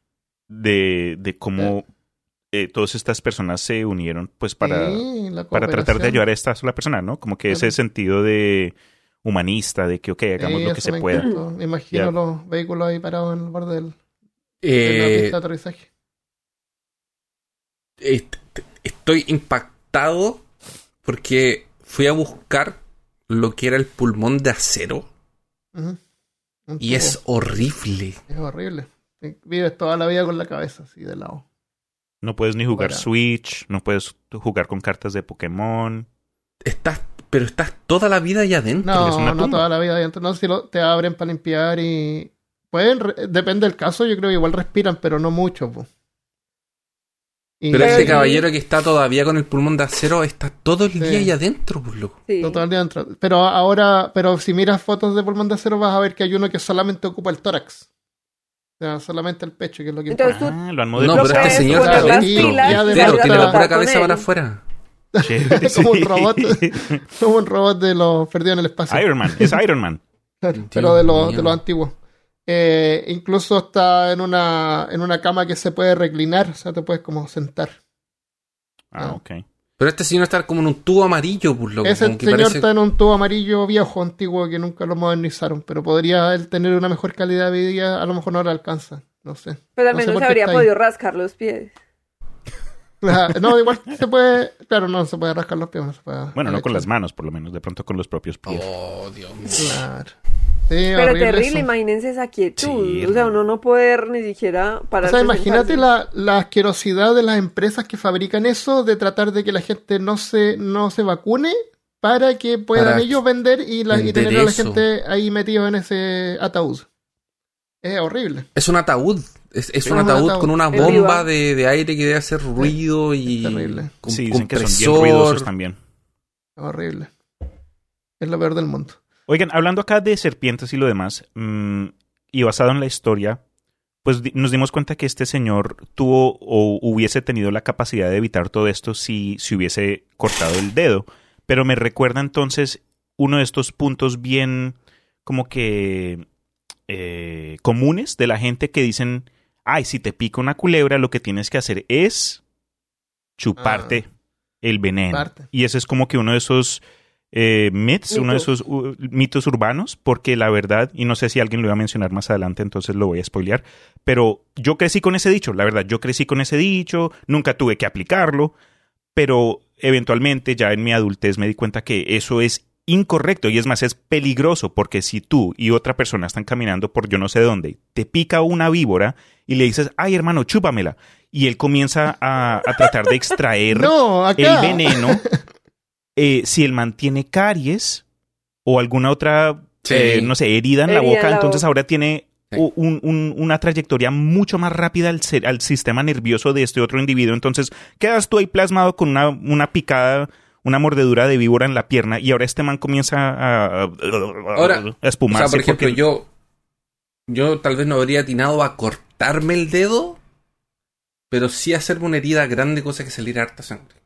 de, de cómo eh, todas estas personas se unieron pues para, Sí, para tratar de ayudar a esta sola persona, ¿no? Como que ese sentido de humanista, de que, ok, hagamos Sí, lo que se pueda. encantó. Me imagino Ya. los vehículos ahí parados en el borde del, de la Eh, pista de aterrizaje. est- estoy impactado porque fui a buscar lo que era el pulmón de acero y es horrible. Es horrible. Vives toda la vida con la cabeza así de lado. No puedes ni jugar. Switch, no puedes jugar con cartas de Pokémon. Estás, pero estás toda la vida allá adentro. No, es una no tumba. toda la vida adentro. No, si lo- te abren para limpiar y. Pueden, re- depende del caso, yo creo que igual respiran, pero no mucho. po. Pero ese caballero que está todavía con el pulmón de acero está todo el día Sí. allá adentro, pues loco. Sí. todo el día adentro. Pero ahora, pero si miras fotos de pulmón de acero, vas a ver que hay uno que solamente ocupa el tórax. O sea, solamente el pecho, que es lo que Entonces importa. tú- Ah, lo han No, pero este señor está adentro. Claro, tiene la pura cabeza para afuera. Chévere, Como un sí. robot. Como un robot de los perdidos en el espacio. Iron Man, es Iron Man. Pero de los, de los antiguos. Eh, incluso está en una, en una cama que se puede reclinar, o sea, te puedes como sentar. Ah, Ah. ok. Pero este señor está como en un tubo amarillo, pues loco. Ese que señor parece- está en un tubo amarillo viejo, antiguo, que nunca lo modernizaron, pero podría él tener una mejor calidad de vida, a lo mejor no le alcanza, no sé. Pues al No sé menos por se qué habría podido rascar los pies. Claro, No, igual se puede, claro, no se puede rascar los pies. No se puede Bueno, no con las manos, por lo menos, de pronto con los propios pies. Oh, Dios mío. Claro. Sí, Pero terrible, eso. imagínense esa quietud. Sí, o sea, uno no poder ni siquiera O parar. sea, imagínate la, la asquerosidad de las empresas que fabrican eso, de tratar de que la gente no se, no se vacune para que puedan Para ellos vender y, la, y vender tener a la gente ahí metido en ese ataúd. Es horrible. Es un ataúd. Es, es un es un ataúd ataúd. con una Es bomba de, de aire que debe hacer ruido y. terrible. con Sí, dicen que son bien ruidosos también. Es horrible. Es lo peor del mundo. Oigan, hablando acá de serpientes y lo demás, mm, y basado en la historia, pues nos dimos cuenta que este señor tuvo o hubiese tenido la capacidad de evitar todo esto si se hubiese cortado el dedo. Pero me recuerda entonces uno de estos puntos bien como que eh, comunes de la gente que dicen, ay, si te pica una culebra, lo que tienes que hacer es chuparte el veneno. Y ese es como que uno de esos eh, myths, uno de esos uh, mitos urbanos, porque la verdad, y no sé si alguien lo iba a mencionar más adelante, entonces lo voy a spoilear, pero yo crecí con ese dicho, la verdad, yo crecí con ese dicho, nunca tuve que aplicarlo, pero eventualmente ya en mi adultez me di cuenta que eso es incorrecto y es más, es peligroso porque si tú y otra persona están caminando por yo no sé dónde, te pica una víbora y le dices, ay hermano, chúpamela, y él comienza a, a tratar de extraer No, el veneno, eh, si él mantiene caries o alguna otra, Sí. eh, no sé, herida en la en boca, la entonces boca. ahora tiene Sí. u- un- un- una trayectoria mucho más rápida al, sistema nervioso de este otro individuo. Entonces quedas tú ahí plasmado con una, una picada, una mordedura de víbora en la pierna y ahora este man comienza a, a, Ahora, a O espumarse. sea, por ejemplo, porque- yo. Yo tal vez no habría atinado a cortarme el dedo. Pero sí hacerme una herida grande, cosa que salir harta sangre.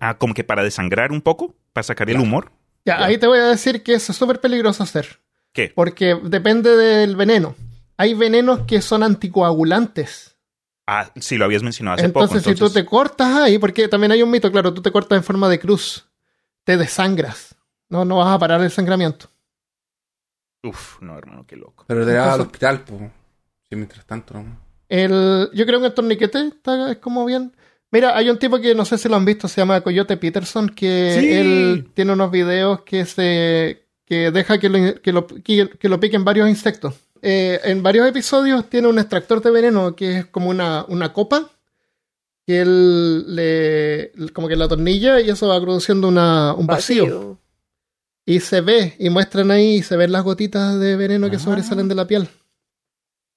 Ah, como que para desangrar un poco, para sacar el humor. Ya, Ya. ahí te voy a decir que eso es súper peligroso hacer. ¿Qué? Porque depende del veneno. Hay venenos que son anticoagulantes. Ah, sí, lo habías mencionado hace Entonces, poco. si tú te cortas ahí, porque también hay un mito, claro, tú te cortas en forma de cruz, te desangras. No, no vas a parar el sangramiento. Uf, no, hermano, qué loco. Pero te vas al Entonces- hospital, pues. Sí, mientras tanto, ¿no? El, yo creo que el torniquete está es como bien. Mira, hay un tipo que no sé si lo han visto, se llama Coyote Peterson, que Sí. él tiene unos videos que se que deja que lo, que lo, que- que lo piquen varios insectos. Eh, en varios episodios tiene un extractor de veneno que es como una, una copa que él le como que la tornilla y eso va produciendo una, un vacío. Y se ve, y muestran ahí, y se ven las gotitas de veneno que Ah. sobresalen de la piel.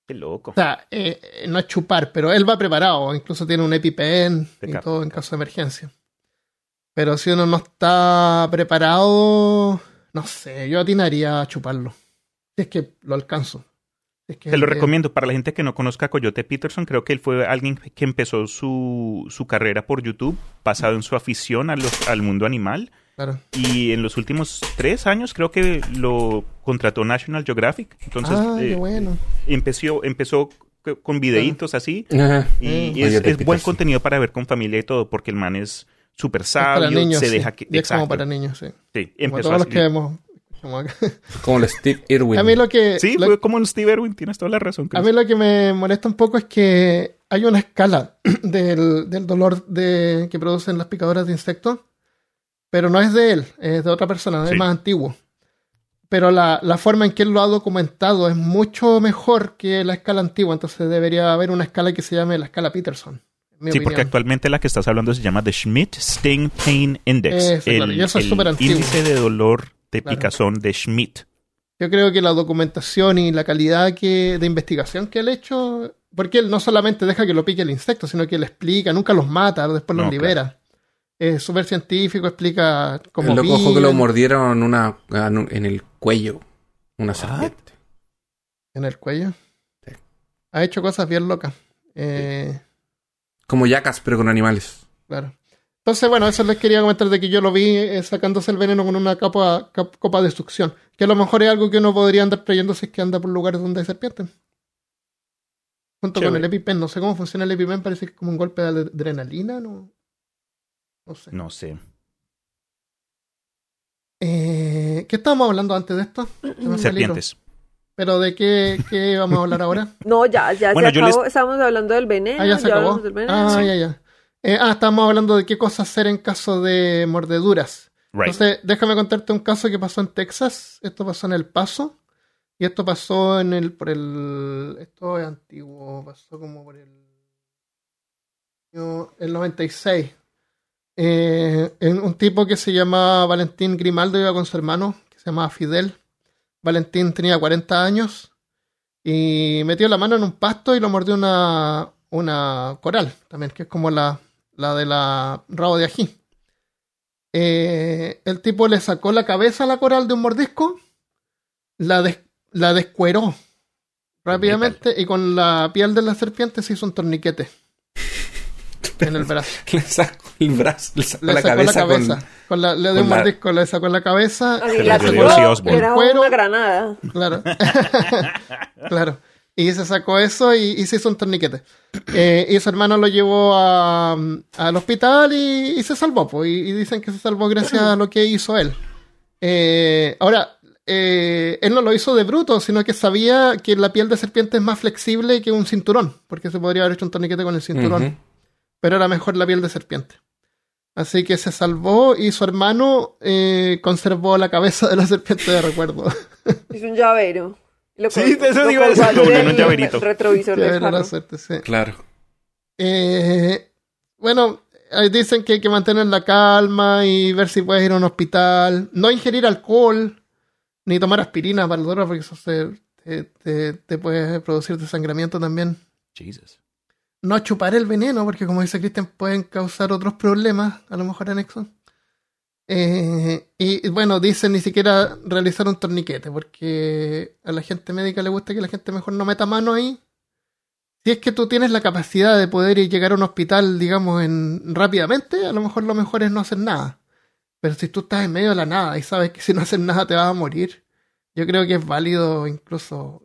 Qué loco. O sea, eh, eh, no es chupar, pero él va preparado. Incluso tiene un EpiPen y todo en caso de emergencia. Pero si uno no está preparado, no sé, yo atinaría a chuparlo. Si es que lo alcanzo. Si es que Te lo recomiendo. Para la gente que no conozca a Coyote Peterson, creo que él fue alguien que empezó su, su carrera por YouTube, basado en su afición a los- al mundo animal. Claro. Y en los últimos tres años creo que lo contrató National Geographic. Entonces ah, eh, qué bueno. empezó, empezó con videitos así. Ajá. Y, Mm. y es, buen Peterson. contenido para ver con familia y todo, porque el man es súper Es para sabio, niños. se sí. deja que... Y es como para niños, sí. Sí, Como empezó todos los que hemos. como acá. Como el Steve Irwin. A mí lo que. Sí, lo- fue como en Steve Irwin, tienes toda la razón. A mí lo que me molesta un poco es que hay una escala del, del dolor de, que producen las picadoras de insectos, pero no es de él, es de otra persona, es más antiguo. Pero la, la forma en que él lo ha documentado es mucho mejor que la escala antigua, entonces debería haber una escala que se llame la escala Peterson. mi Sí, porque actualmente la que estás hablando se llama The Schmidt Sting Pain Index. Eso, claro, y eso es el índice de dolor de Claro. picazón de Schmidt. Yo creo que la documentación y la calidad que, de investigación que él ha hecho, porque él no solamente deja que lo pique el insecto, sino que le explica, nunca los mata, después los libera. Es súper científico, explica cómo El loco ojo que lo mordieron una, en el cuello. Una serpiente. en el cuello. Sí. Ha hecho cosas bien locas. Eh, Como yacas, pero con animales. Claro. Entonces, bueno, eso les quería comentar de que yo lo vi eh, sacándose el veneno con una capa, cap- copa de succión. Que a lo mejor es algo que uno podría andar trayendo si es que anda por lugares donde hay serpientes. Junto con el EpiPen. No sé cómo funciona el EpiPen, parece que es como un golpe de adre- adrenalina, ¿no? No sé. No sé. Eh, ¿Qué estábamos hablando antes de esto? Serpientes. ¿Pero de qué, qué vamos a hablar ahora? No, ya, ya Bueno, se acabó. les- Estábamos hablando del veneno. Ah, ya se ya acabó. hablamos del veneno. Ah, Sí. ya, ya. Eh, ah, estábamos hablando de qué cosas hacer en caso de mordeduras. Right. Entonces, déjame contarte un caso que pasó en Texas. Esto pasó en El Paso. Y esto pasó en el. por el. Esto es antiguo. Pasó como por el. El 96. Eh, en un tipo que se llama Valentín Grimaldo iba con su hermano, que se llamaba Fidel. Valentín tenía 40 años. Y metió la mano en un pasto y lo mordió una, una coral, también, que es como la, la de la rabo de ají. Eh, el tipo le sacó la cabeza a la coral de un mordisco, la, des- la descueró, rápidamente y con la piel de la serpiente se hizo un torniquete en el brazo. Le sacó el brazo, le sacó Le la sacó cabeza, la cabeza. Con, la, le dio un la- mordisco, le sacó la cabeza. Así Se la Cuero. una granada. Claro. claro. Y se sacó eso y, y se hizo un torniquete. Eh, y su hermano lo llevó a- al hospital y, y se salvó. pues, y, y dicen que se salvó gracias a lo que hizo él. Eh, ahora, eh, él no lo hizo de bruto, sino que sabía que la piel de serpiente es más flexible que un cinturón. Porque se podría haber hecho un torniquete con el cinturón. Ujú. Pero era mejor la piel de serpiente. Así que se salvó y su hermano eh, conservó la cabeza de la serpiente de recuerdo. Es un llavero. Lo Sí, col- eso lo en del un llaverito. Retrovisor era la suerte, sí. Claro. Eh, bueno, dicen que hay que mantener la calma y ver si puedes ir a un hospital. No ingerir alcohol, ni tomar aspirina para el dolor, porque eso se- te, te- te puede producir desangramiento también. Jesus. No chupar el veneno, porque como dice Cristian, pueden causar otros problemas, a lo mejor anexos. Eh, y bueno, dicen ni siquiera realizar un torniquete, porque a la gente médica le gusta que la gente mejor no meta mano ahí. Si es que tú tienes la capacidad de poder llegar a un hospital, digamos, en, rápidamente, a lo mejor lo mejor es no hacer nada. Pero si tú estás en medio de la nada y sabes que si no haces nada te vas a morir, yo creo que es válido incluso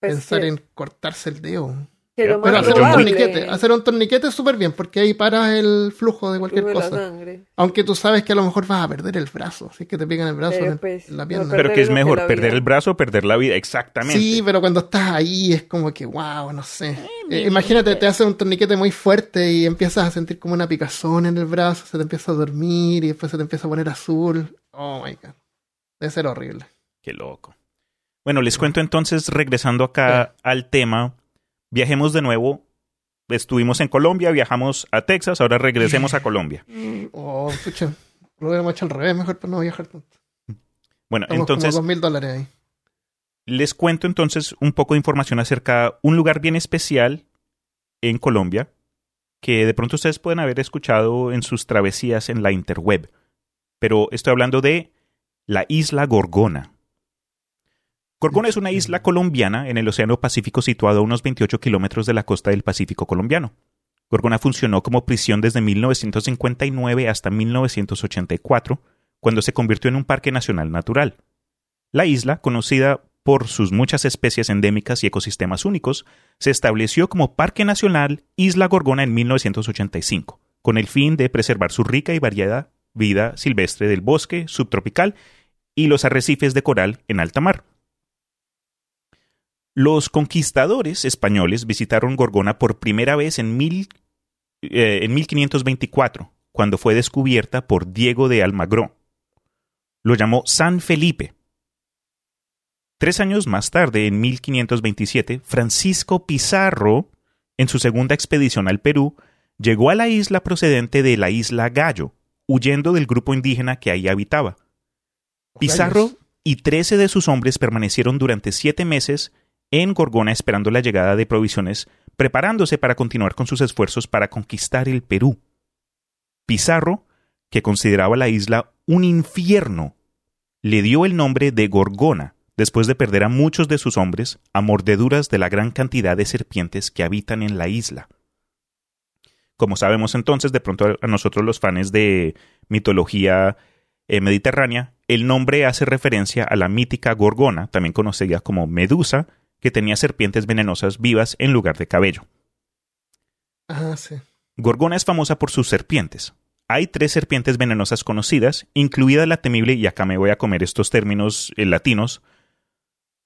Pues pensar en cortarse el dedo. Pero hacer un torniquete, hacer un torniquete es súper bien, porque ahí paras el flujo de cualquier Flujo cosa. Aunque tú sabes que a lo mejor vas a perder el brazo, así que te pican el brazo Pero, en, pues, en la pierna. Pero que es que mejor, perder el brazo o perder la vida, exactamente. Sí, pero cuando estás ahí es como que, wow, no sé. Eh, imagínate, te hacen un torniquete muy fuerte y empiezas a sentir como una picazón en el brazo, se te empieza a dormir y después se te empieza a poner azul. Oh my god. Debe ser horrible. Qué loco. Bueno, les cuento entonces, regresando acá al tema, viajemos de nuevo. Estuvimos en Colombia, viajamos a Texas, ahora regresemos a Colombia. Oh, pucha. Lo hubiéramos hecho al revés, mejor para no viajar tanto. Bueno, Estamos entonces como dos mil dólares ahí. les cuento entonces un poco de información acerca de un lugar bien especial en Colombia que de pronto ustedes pueden haber escuchado en sus travesías en la interweb. Pero estoy hablando de la isla Gorgona. Gorgona es una isla colombiana en el Océano Pacífico situado a unos 28 kilómetros de la costa del Pacífico colombiano. Gorgona funcionó como prisión desde 1959 hasta 1984, cuando se convirtió en un parque nacional natural. La isla, conocida por sus muchas especies endémicas y ecosistemas únicos, se estableció como Parque Nacional Isla Gorgona en 1985, con el fin de preservar su rica y variada vida silvestre del bosque subtropical y los arrecifes de coral en alta mar. Los conquistadores españoles visitaron Gorgona por primera vez en, mil- eh, en 1524, cuando fue descubierta por Diego de Almagro. Lo llamó San Felipe. Tres años más tarde, en 1527, Francisco Pizarro, en su segunda expedición al Perú, llegó a la isla procedente de la isla Gallo, huyendo del grupo indígena que ahí habitaba. Pizarro y trece de sus hombres permanecieron durante siete meses en Gorgona esperando la llegada de provisiones, preparándose para continuar con sus esfuerzos para conquistar el Perú. Pizarro, que consideraba la isla un infierno, le dio el nombre de Gorgona, después de perder a muchos de sus hombres a mordeduras de la gran cantidad de serpientes que habitan en la isla. Como sabemos entonces, de pronto a nosotros los fans de mitología eh, mediterránea, el nombre hace referencia a la mítica Gorgona, también conocida como Medusa, que tenía serpientes venenosas vivas en lugar de cabello. Ah, sí. Gorgona es famosa por sus serpientes. Hay tres serpientes venenosas conocidas, incluida la temible, y acá me voy a comer estos términos eh, latinos,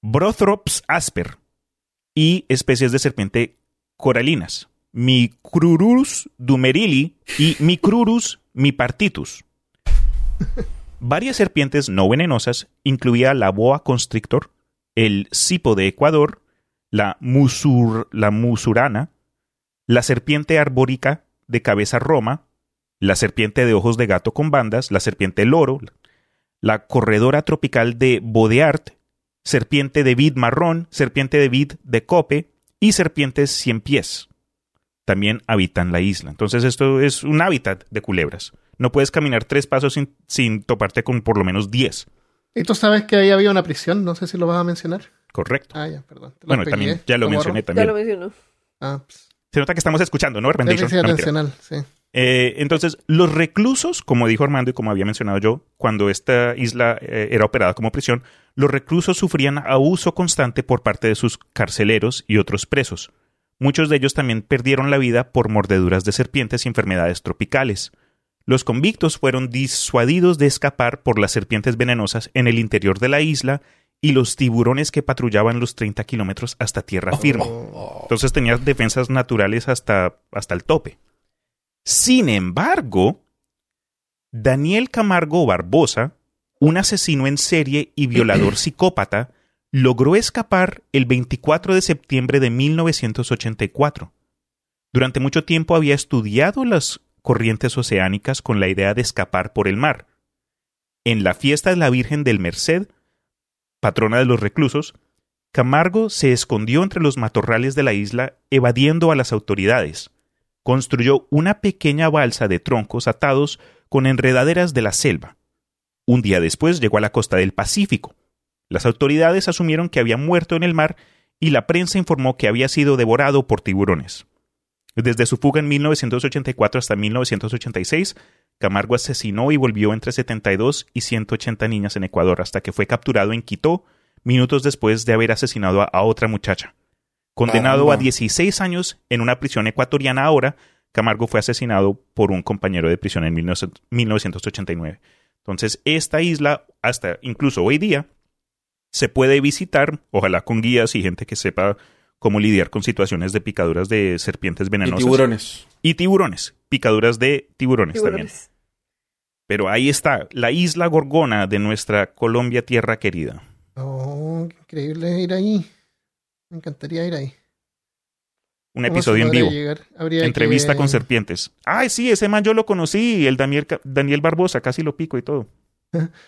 Brothrops asper, y especies de serpiente coralinas, Micrurus dumerili y Micrurus mipartitus. Varias serpientes no venenosas, incluida la boa constrictor, el cipo de Ecuador, la, la musurana, la serpiente arbórica de cabeza roma, la serpiente de ojos de gato con bandas, la serpiente loro, la corredora tropical de Bodeart, serpiente de vid marrón, serpiente de vid de cope y serpientes cien pies. También habitan la isla. Entonces esto es un hábitat de culebras. No puedes caminar tres pasos sin, sin toparte con por lo menos diez. Y tú sabes que ahí había una prisión, no sé si lo vas a mencionar. Correcto. Ah, ya, perdón. Bueno, pegué. también ya lo mencioné Ya también. lo mencionó. Ah, pues. Se nota que estamos escuchando, ¿no? Atencional, sí. Eh, entonces, los reclusos, como dijo Armando y como había mencionado yo, cuando esta isla eh, era operada como prisión, los reclusos sufrían abuso constante por parte de sus carceleros y otros presos. Muchos de ellos también perdieron la vida por mordeduras de serpientes y enfermedades tropicales. Los convictos fueron disuadidos de escapar por las serpientes venenosas en el interior de la isla y los tiburones que patrullaban los 30 kilómetros hasta tierra firme. Oh. Entonces tenía defensas naturales hasta, hasta el tope. Sin embargo, Daniel Camargo Barbosa, un asesino en serie y violador psicópata, logró escapar el 24 de septiembre de 1984. Durante mucho tiempo había estudiado las corrientes oceánicas con la idea de escapar por el mar. En la fiesta de la Virgen del Merced, patrona de los reclusos, Camargo se escondió entre los matorrales de la isla evadiendo a las autoridades. Construyó una pequeña balsa de troncos atados con enredaderas de la selva. Un día después llegó a la costa del Pacífico. Las autoridades asumieron que había muerto en el mar y la prensa informó que había sido devorado por tiburones. Desde su fuga en 1984 hasta 1986, Camargo asesinó y volvió entre 72 y 180 niñas en Ecuador hasta que fue capturado en Quito minutos después de haber asesinado a, otra muchacha. Condenado a 16 años en una prisión ecuatoriana ahora, Camargo fue asesinado por un compañero de prisión en 19- 1989. Entonces, esta isla, hasta incluso hoy día, se puede visitar, ojalá con guías y gente que sepa cómo lidiar con situaciones de picaduras de serpientes Y venenosas. tiburones. Y tiburones, picaduras de tiburones, también. Pero ahí está, la isla Gorgona de nuestra Colombia tierra querida. Oh, qué increíble ir ahí. Me encantaría ir ahí. Un ¿Cómo se episodio en vivo. Entrevista que- con serpientes. Ay, sí, ese man yo lo conocí, el Daniel, Daniel Barbosa, casi lo pico y todo.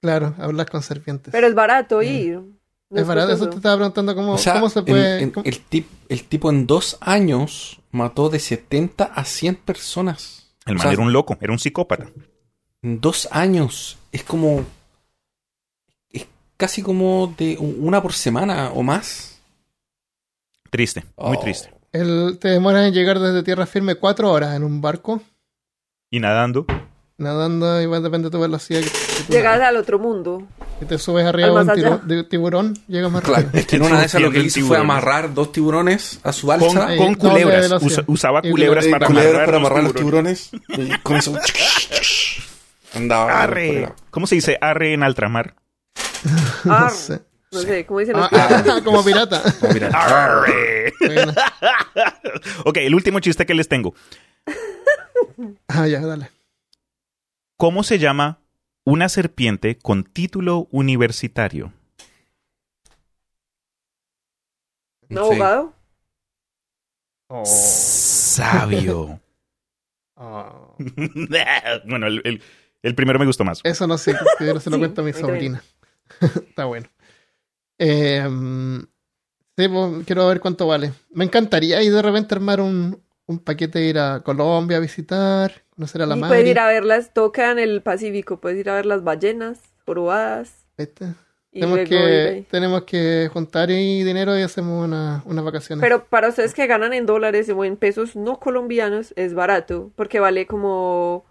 claro, hablar con serpientes. Pero es barato ir. No Mm. Es barato, eso te estaba preguntando cómo, O sea, cómo se puede. en- cómo- el, tip- el tipo en dos años mató de 70 a 100 personas. El O man sea, era un loco, era un psicópata. En dos años. Es como. Es casi como de una por semana o más. Triste, muy Oh. triste. El- te demoras en llegar desde tierra firme cuatro horas en un barco, Y nadando. nadando, igual depende de tu velocidad. Que, nadas. al otro mundo. Si te subes arriba de un tiro- de tiburón, llegas más Claro, rápido. es que en una de esas lo que el fue amarrar dos tiburones a su Con. Eh, con doble culebras. Usa- usaba culebras para culebras amarrar, para amarrar los los tiburones. tiburones. Y con eso. Andaba. Arre. ¿Cómo se dice arre en altramar? No sé. no sé, ¿cómo dicen los Ah, ah, como pirata. Oh, mira. Arre. Bueno. ok, el último chiste que les tengo. Ah, ya, dale. ¿Cómo se llama una serpiente con título universitario? ¿Un Sí. abogado? Sabio. Oh. bueno, el, el- el primero me gustó más. Eso no sé, que yo se lo Sí, cuento a mi sobrina. Está bueno. Eh, mm, sí, pues, quiero ver cuánto vale. Me encantaría ir de repente armar un, un paquete, ir a Colombia a visitar, conocer a la Y madre. puedes ir a verlas, todo queda en el Pacífico, puedes ir a ver las ballenas, jorobadas. ¿Viste? Y Tenemos que, tenemos que juntar ahí dinero y hacemos una, unas vacaciones. Pero para ustedes que ganan en dólares o en pesos no colombianos, es barato, porque vale como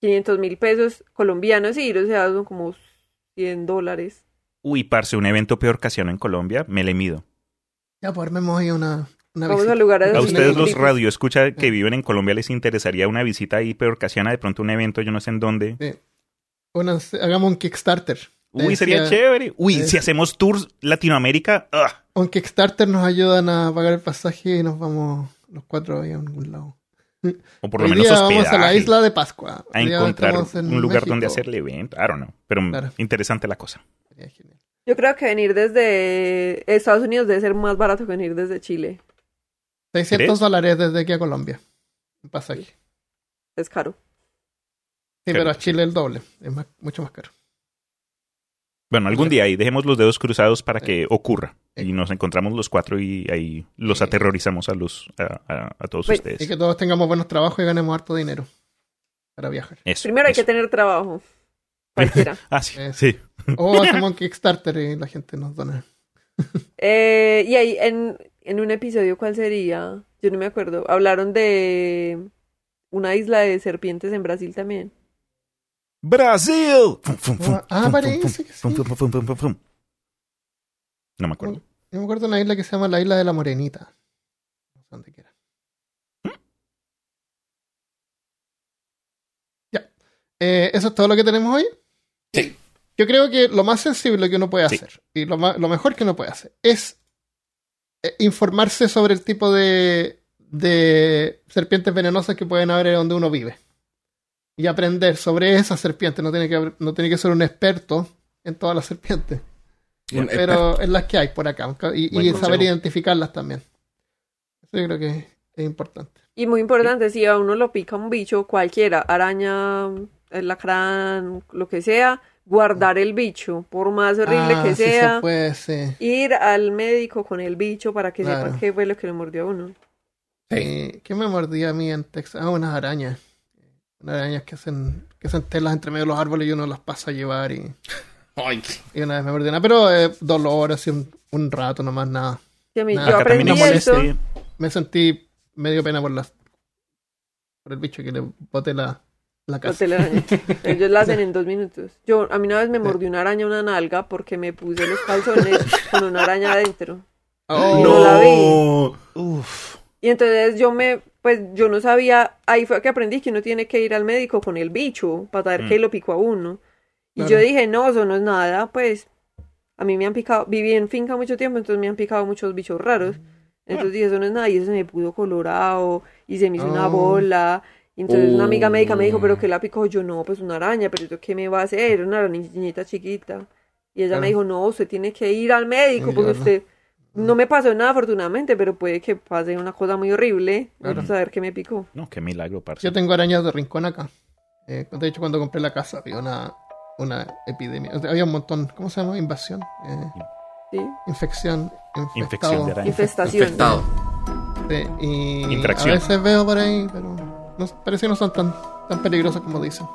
500 mil pesos colombianos y o sea, son como 100 dólares. Uy, parce, un evento peor casino en Colombia, me le mido. Ya, pues armemos ahí una, una Vamos visita. a lugares A ustedes los ricos. radio escucha que viven en Colombia les interesaría una visita ahí peor casiana, de pronto un evento, yo no sé en dónde. Sí. Una- hagamos un Kickstarter. Uy, Decía- sería chévere. Uy, si hacemos tours Latinoamérica, ugh. Un Kickstarter nos ayudan a pagar el pasaje y nos vamos los cuatro ahí a algún lado. o por lo Hoy menos día hospedaje. vamos a la isla de Pascua. a Hoy encontrar en un lugar México. donde hacer el evento. I don't know. Pero Claro. interesante la cosa. Sería genial. Yo creo que venir desde Estados Unidos debe ser más barato que venir desde Chile. 600 ¿Crees? dólares desde aquí a Colombia. Un pasaje. Es caro. Sí, Claro. pero a Chile el doble. Es más- mucho más caro. Bueno, algún día ahí dejemos los dedos cruzados para que ocurra. Y nos encontramos los cuatro y ahí los aterrorizamos a los a, a- a todos Pues, ustedes. Y que todos tengamos buenos trabajos y ganemos harto dinero para viajar. Eso, Primero hay que tener trabajo. Cualquiera. Ah, sí. Sí. O hacemos un Kickstarter y la gente nos dona. Eh, y ahí en, en un episodio, ¿cuál sería? Yo no me acuerdo. Hablaron de una isla de serpientes en Brasil también. ¡Brasil! Fum, fum, fum, Ah, fum, parece que sí. fum, fum, fum, fum, fum, fum. No me acuerdo. Yo me acuerdo de una isla que se llama la Isla de la Morenita. No sé dónde queda. Ya. Eh, ¿Eso es todo lo que tenemos hoy? Sí. Yo creo que lo más sensible que uno puede Sí. hacer y lo, mejor que uno puede hacer es informarse sobre el tipo de, de serpientes venenosas que pueden haber donde uno vive. Y aprender sobre esas serpientes. No tiene que, haber- no tiene que ser un experto en todas las serpientes Un pero en las que hay por acá y, saber identificarlas también. Eso yo creo que es importante. Y muy importante, si a uno lo pica un bicho, cualquiera, araña, el lacrán, lo que sea, guardar el bicho, por más horrible Ah, que sí sea. se puede, sí. Ir al médico con el bicho para que Claro. sepa qué fue lo que le mordió a uno. Sí. ¿Qué me mordía a mí en Texas? Ah, unas arañas. Unas arañas que hacen, que hacen telas entre medio de los árboles y uno las pasa a llevar y, Ay, y una vez me mordió una. Pero eh, dolor, así un, un rato nomás, nada. Sí, a mí- Nada, yo aprendí eso. Me sentí medio pena por las por el bicho que le boté la, la la casa. telaraña. Ellos la hacen en dos minutos. Yo, a mí una vez me mordió una araña una nalga porque me puse los calzones con una araña adentro. Oh, Y no la vi. Uf. Y entonces yo me, pues yo no sabía, ahí fue que aprendí que uno tiene que ir al médico con el bicho para saber Mm. qué lo picó a uno. Y Claro. yo dije, no, eso no es nada, pues a mí me han picado, viví en finca mucho tiempo, entonces me han picado muchos bichos raros. Entonces dije, eso no es nada, y eso se me pudo colorado, y se me hizo una Oh. bola. Y entonces una amiga médica me dijo, pero ¿qué la picó? Yo, no, pues una araña, pero ¿esto qué me va a hacer? Una arañita chiquita. Y ella me dijo, no, usted tiene que ir al médico, porque usted... No me pasó nada afortunadamente, pero puede que pase una cosa muy horrible. Claro. Saber qué me picó. No, qué milagro, parce. Yo tengo arañas de rincón acá. Eh, de hecho, cuando compré la casa había una, una epidemia. O sea, había un montón. ¿Cómo se llama? Invasión. Eh, ¿Sí? infección. Infectado. Infección de araña. Infestación. infectado. Sí, y Infracción. a veces veo por ahí, pero no, parece que no son tan, tan peligrosos como dicen.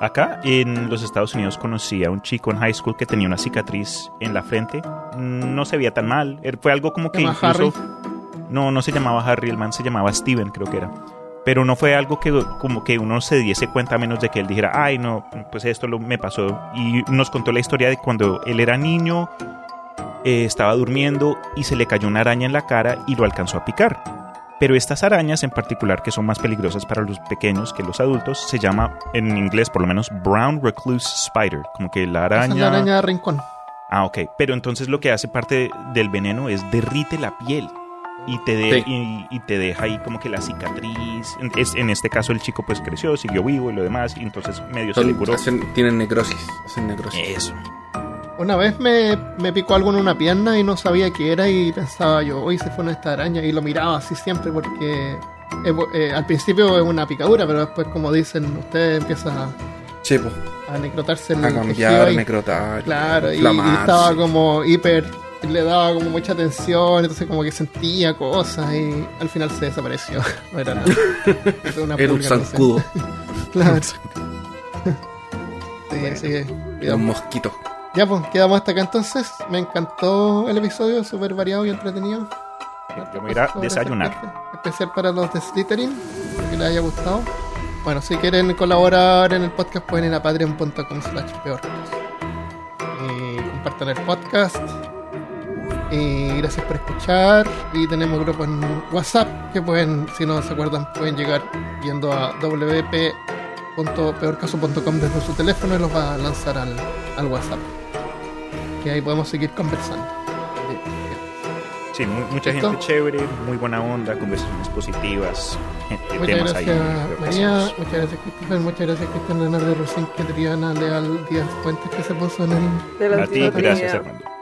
Acá en los Estados Unidos conocí a un chico en high school que tenía una cicatriz en la frente. No se veía tan mal. Er- Fue algo como que ¿Se llama incluso... No, no se llamaba Harry, el man se llamaba Steven, creo que era. Pero no fue algo que como que uno se diese cuenta a menos de que él dijera, ay, no, pues esto lo, me pasó. Y nos contó la historia de cuando él era niño, eh, estaba durmiendo y se le cayó una araña en la cara y lo alcanzó a picar. Pero estas arañas en particular, que son más peligrosas para los pequeños que los adultos, se llama, en inglés por lo menos, Brown Recluse Spider. Como que la Esa araña... es la araña de rincón. Ah, ok. Pero entonces lo que hace parte del veneno es derrite la piel. Y te, de- Sí. y, y te deja ahí como que la cicatriz. En, es- en este caso el chico pues creció, siguió vivo y lo demás. Y entonces medio se le curó. hacen- tienen necrosis. Hacen necrosis. Eso. Una vez me, me picó algo en una pierna y no sabía qué era y pensaba yo, hoy se fue una esta araña y lo miraba así siempre porque eh, eh, al principio es una picadura, pero después como dicen, usted empieza a, Sí, a necrotarse el A cambiar, necrotar. Claro, y, estaba como hiper, le daba como mucha tensión, entonces como que sentía cosas y al final se desapareció. No era nada. Era, una Era un zancudo. Claro. Sí, cuidado. un mosquito. Ya pues, quedamos hasta acá entonces. Me encantó el episodio, súper variado y entretenido. Yo me iré a desayunar. Especial para los de Slytherin, espero que les haya gustado. Bueno, si quieren colaborar en el podcast pueden ir a patreon.com slash peor. Y compartan el podcast. Y gracias por escuchar. Y tenemos grupo en WhatsApp que pueden, si no se acuerdan, pueden llegar yendo a wp.peorcaso.com desde su teléfono y los va a lanzar al, al WhatsApp. Que ahí podemos seguir conversando. Sí, mu- mucha ¿Listo? gente chévere, muy buena onda, conversaciones positivas, gente, Muchas temas gracias ahí. María, muchas gracias Christopher, muchas gracias Cristian Leonardo Rosín, que Triana Leal Díaz Fuentes que se puso en el De la A ti, gracias Armando.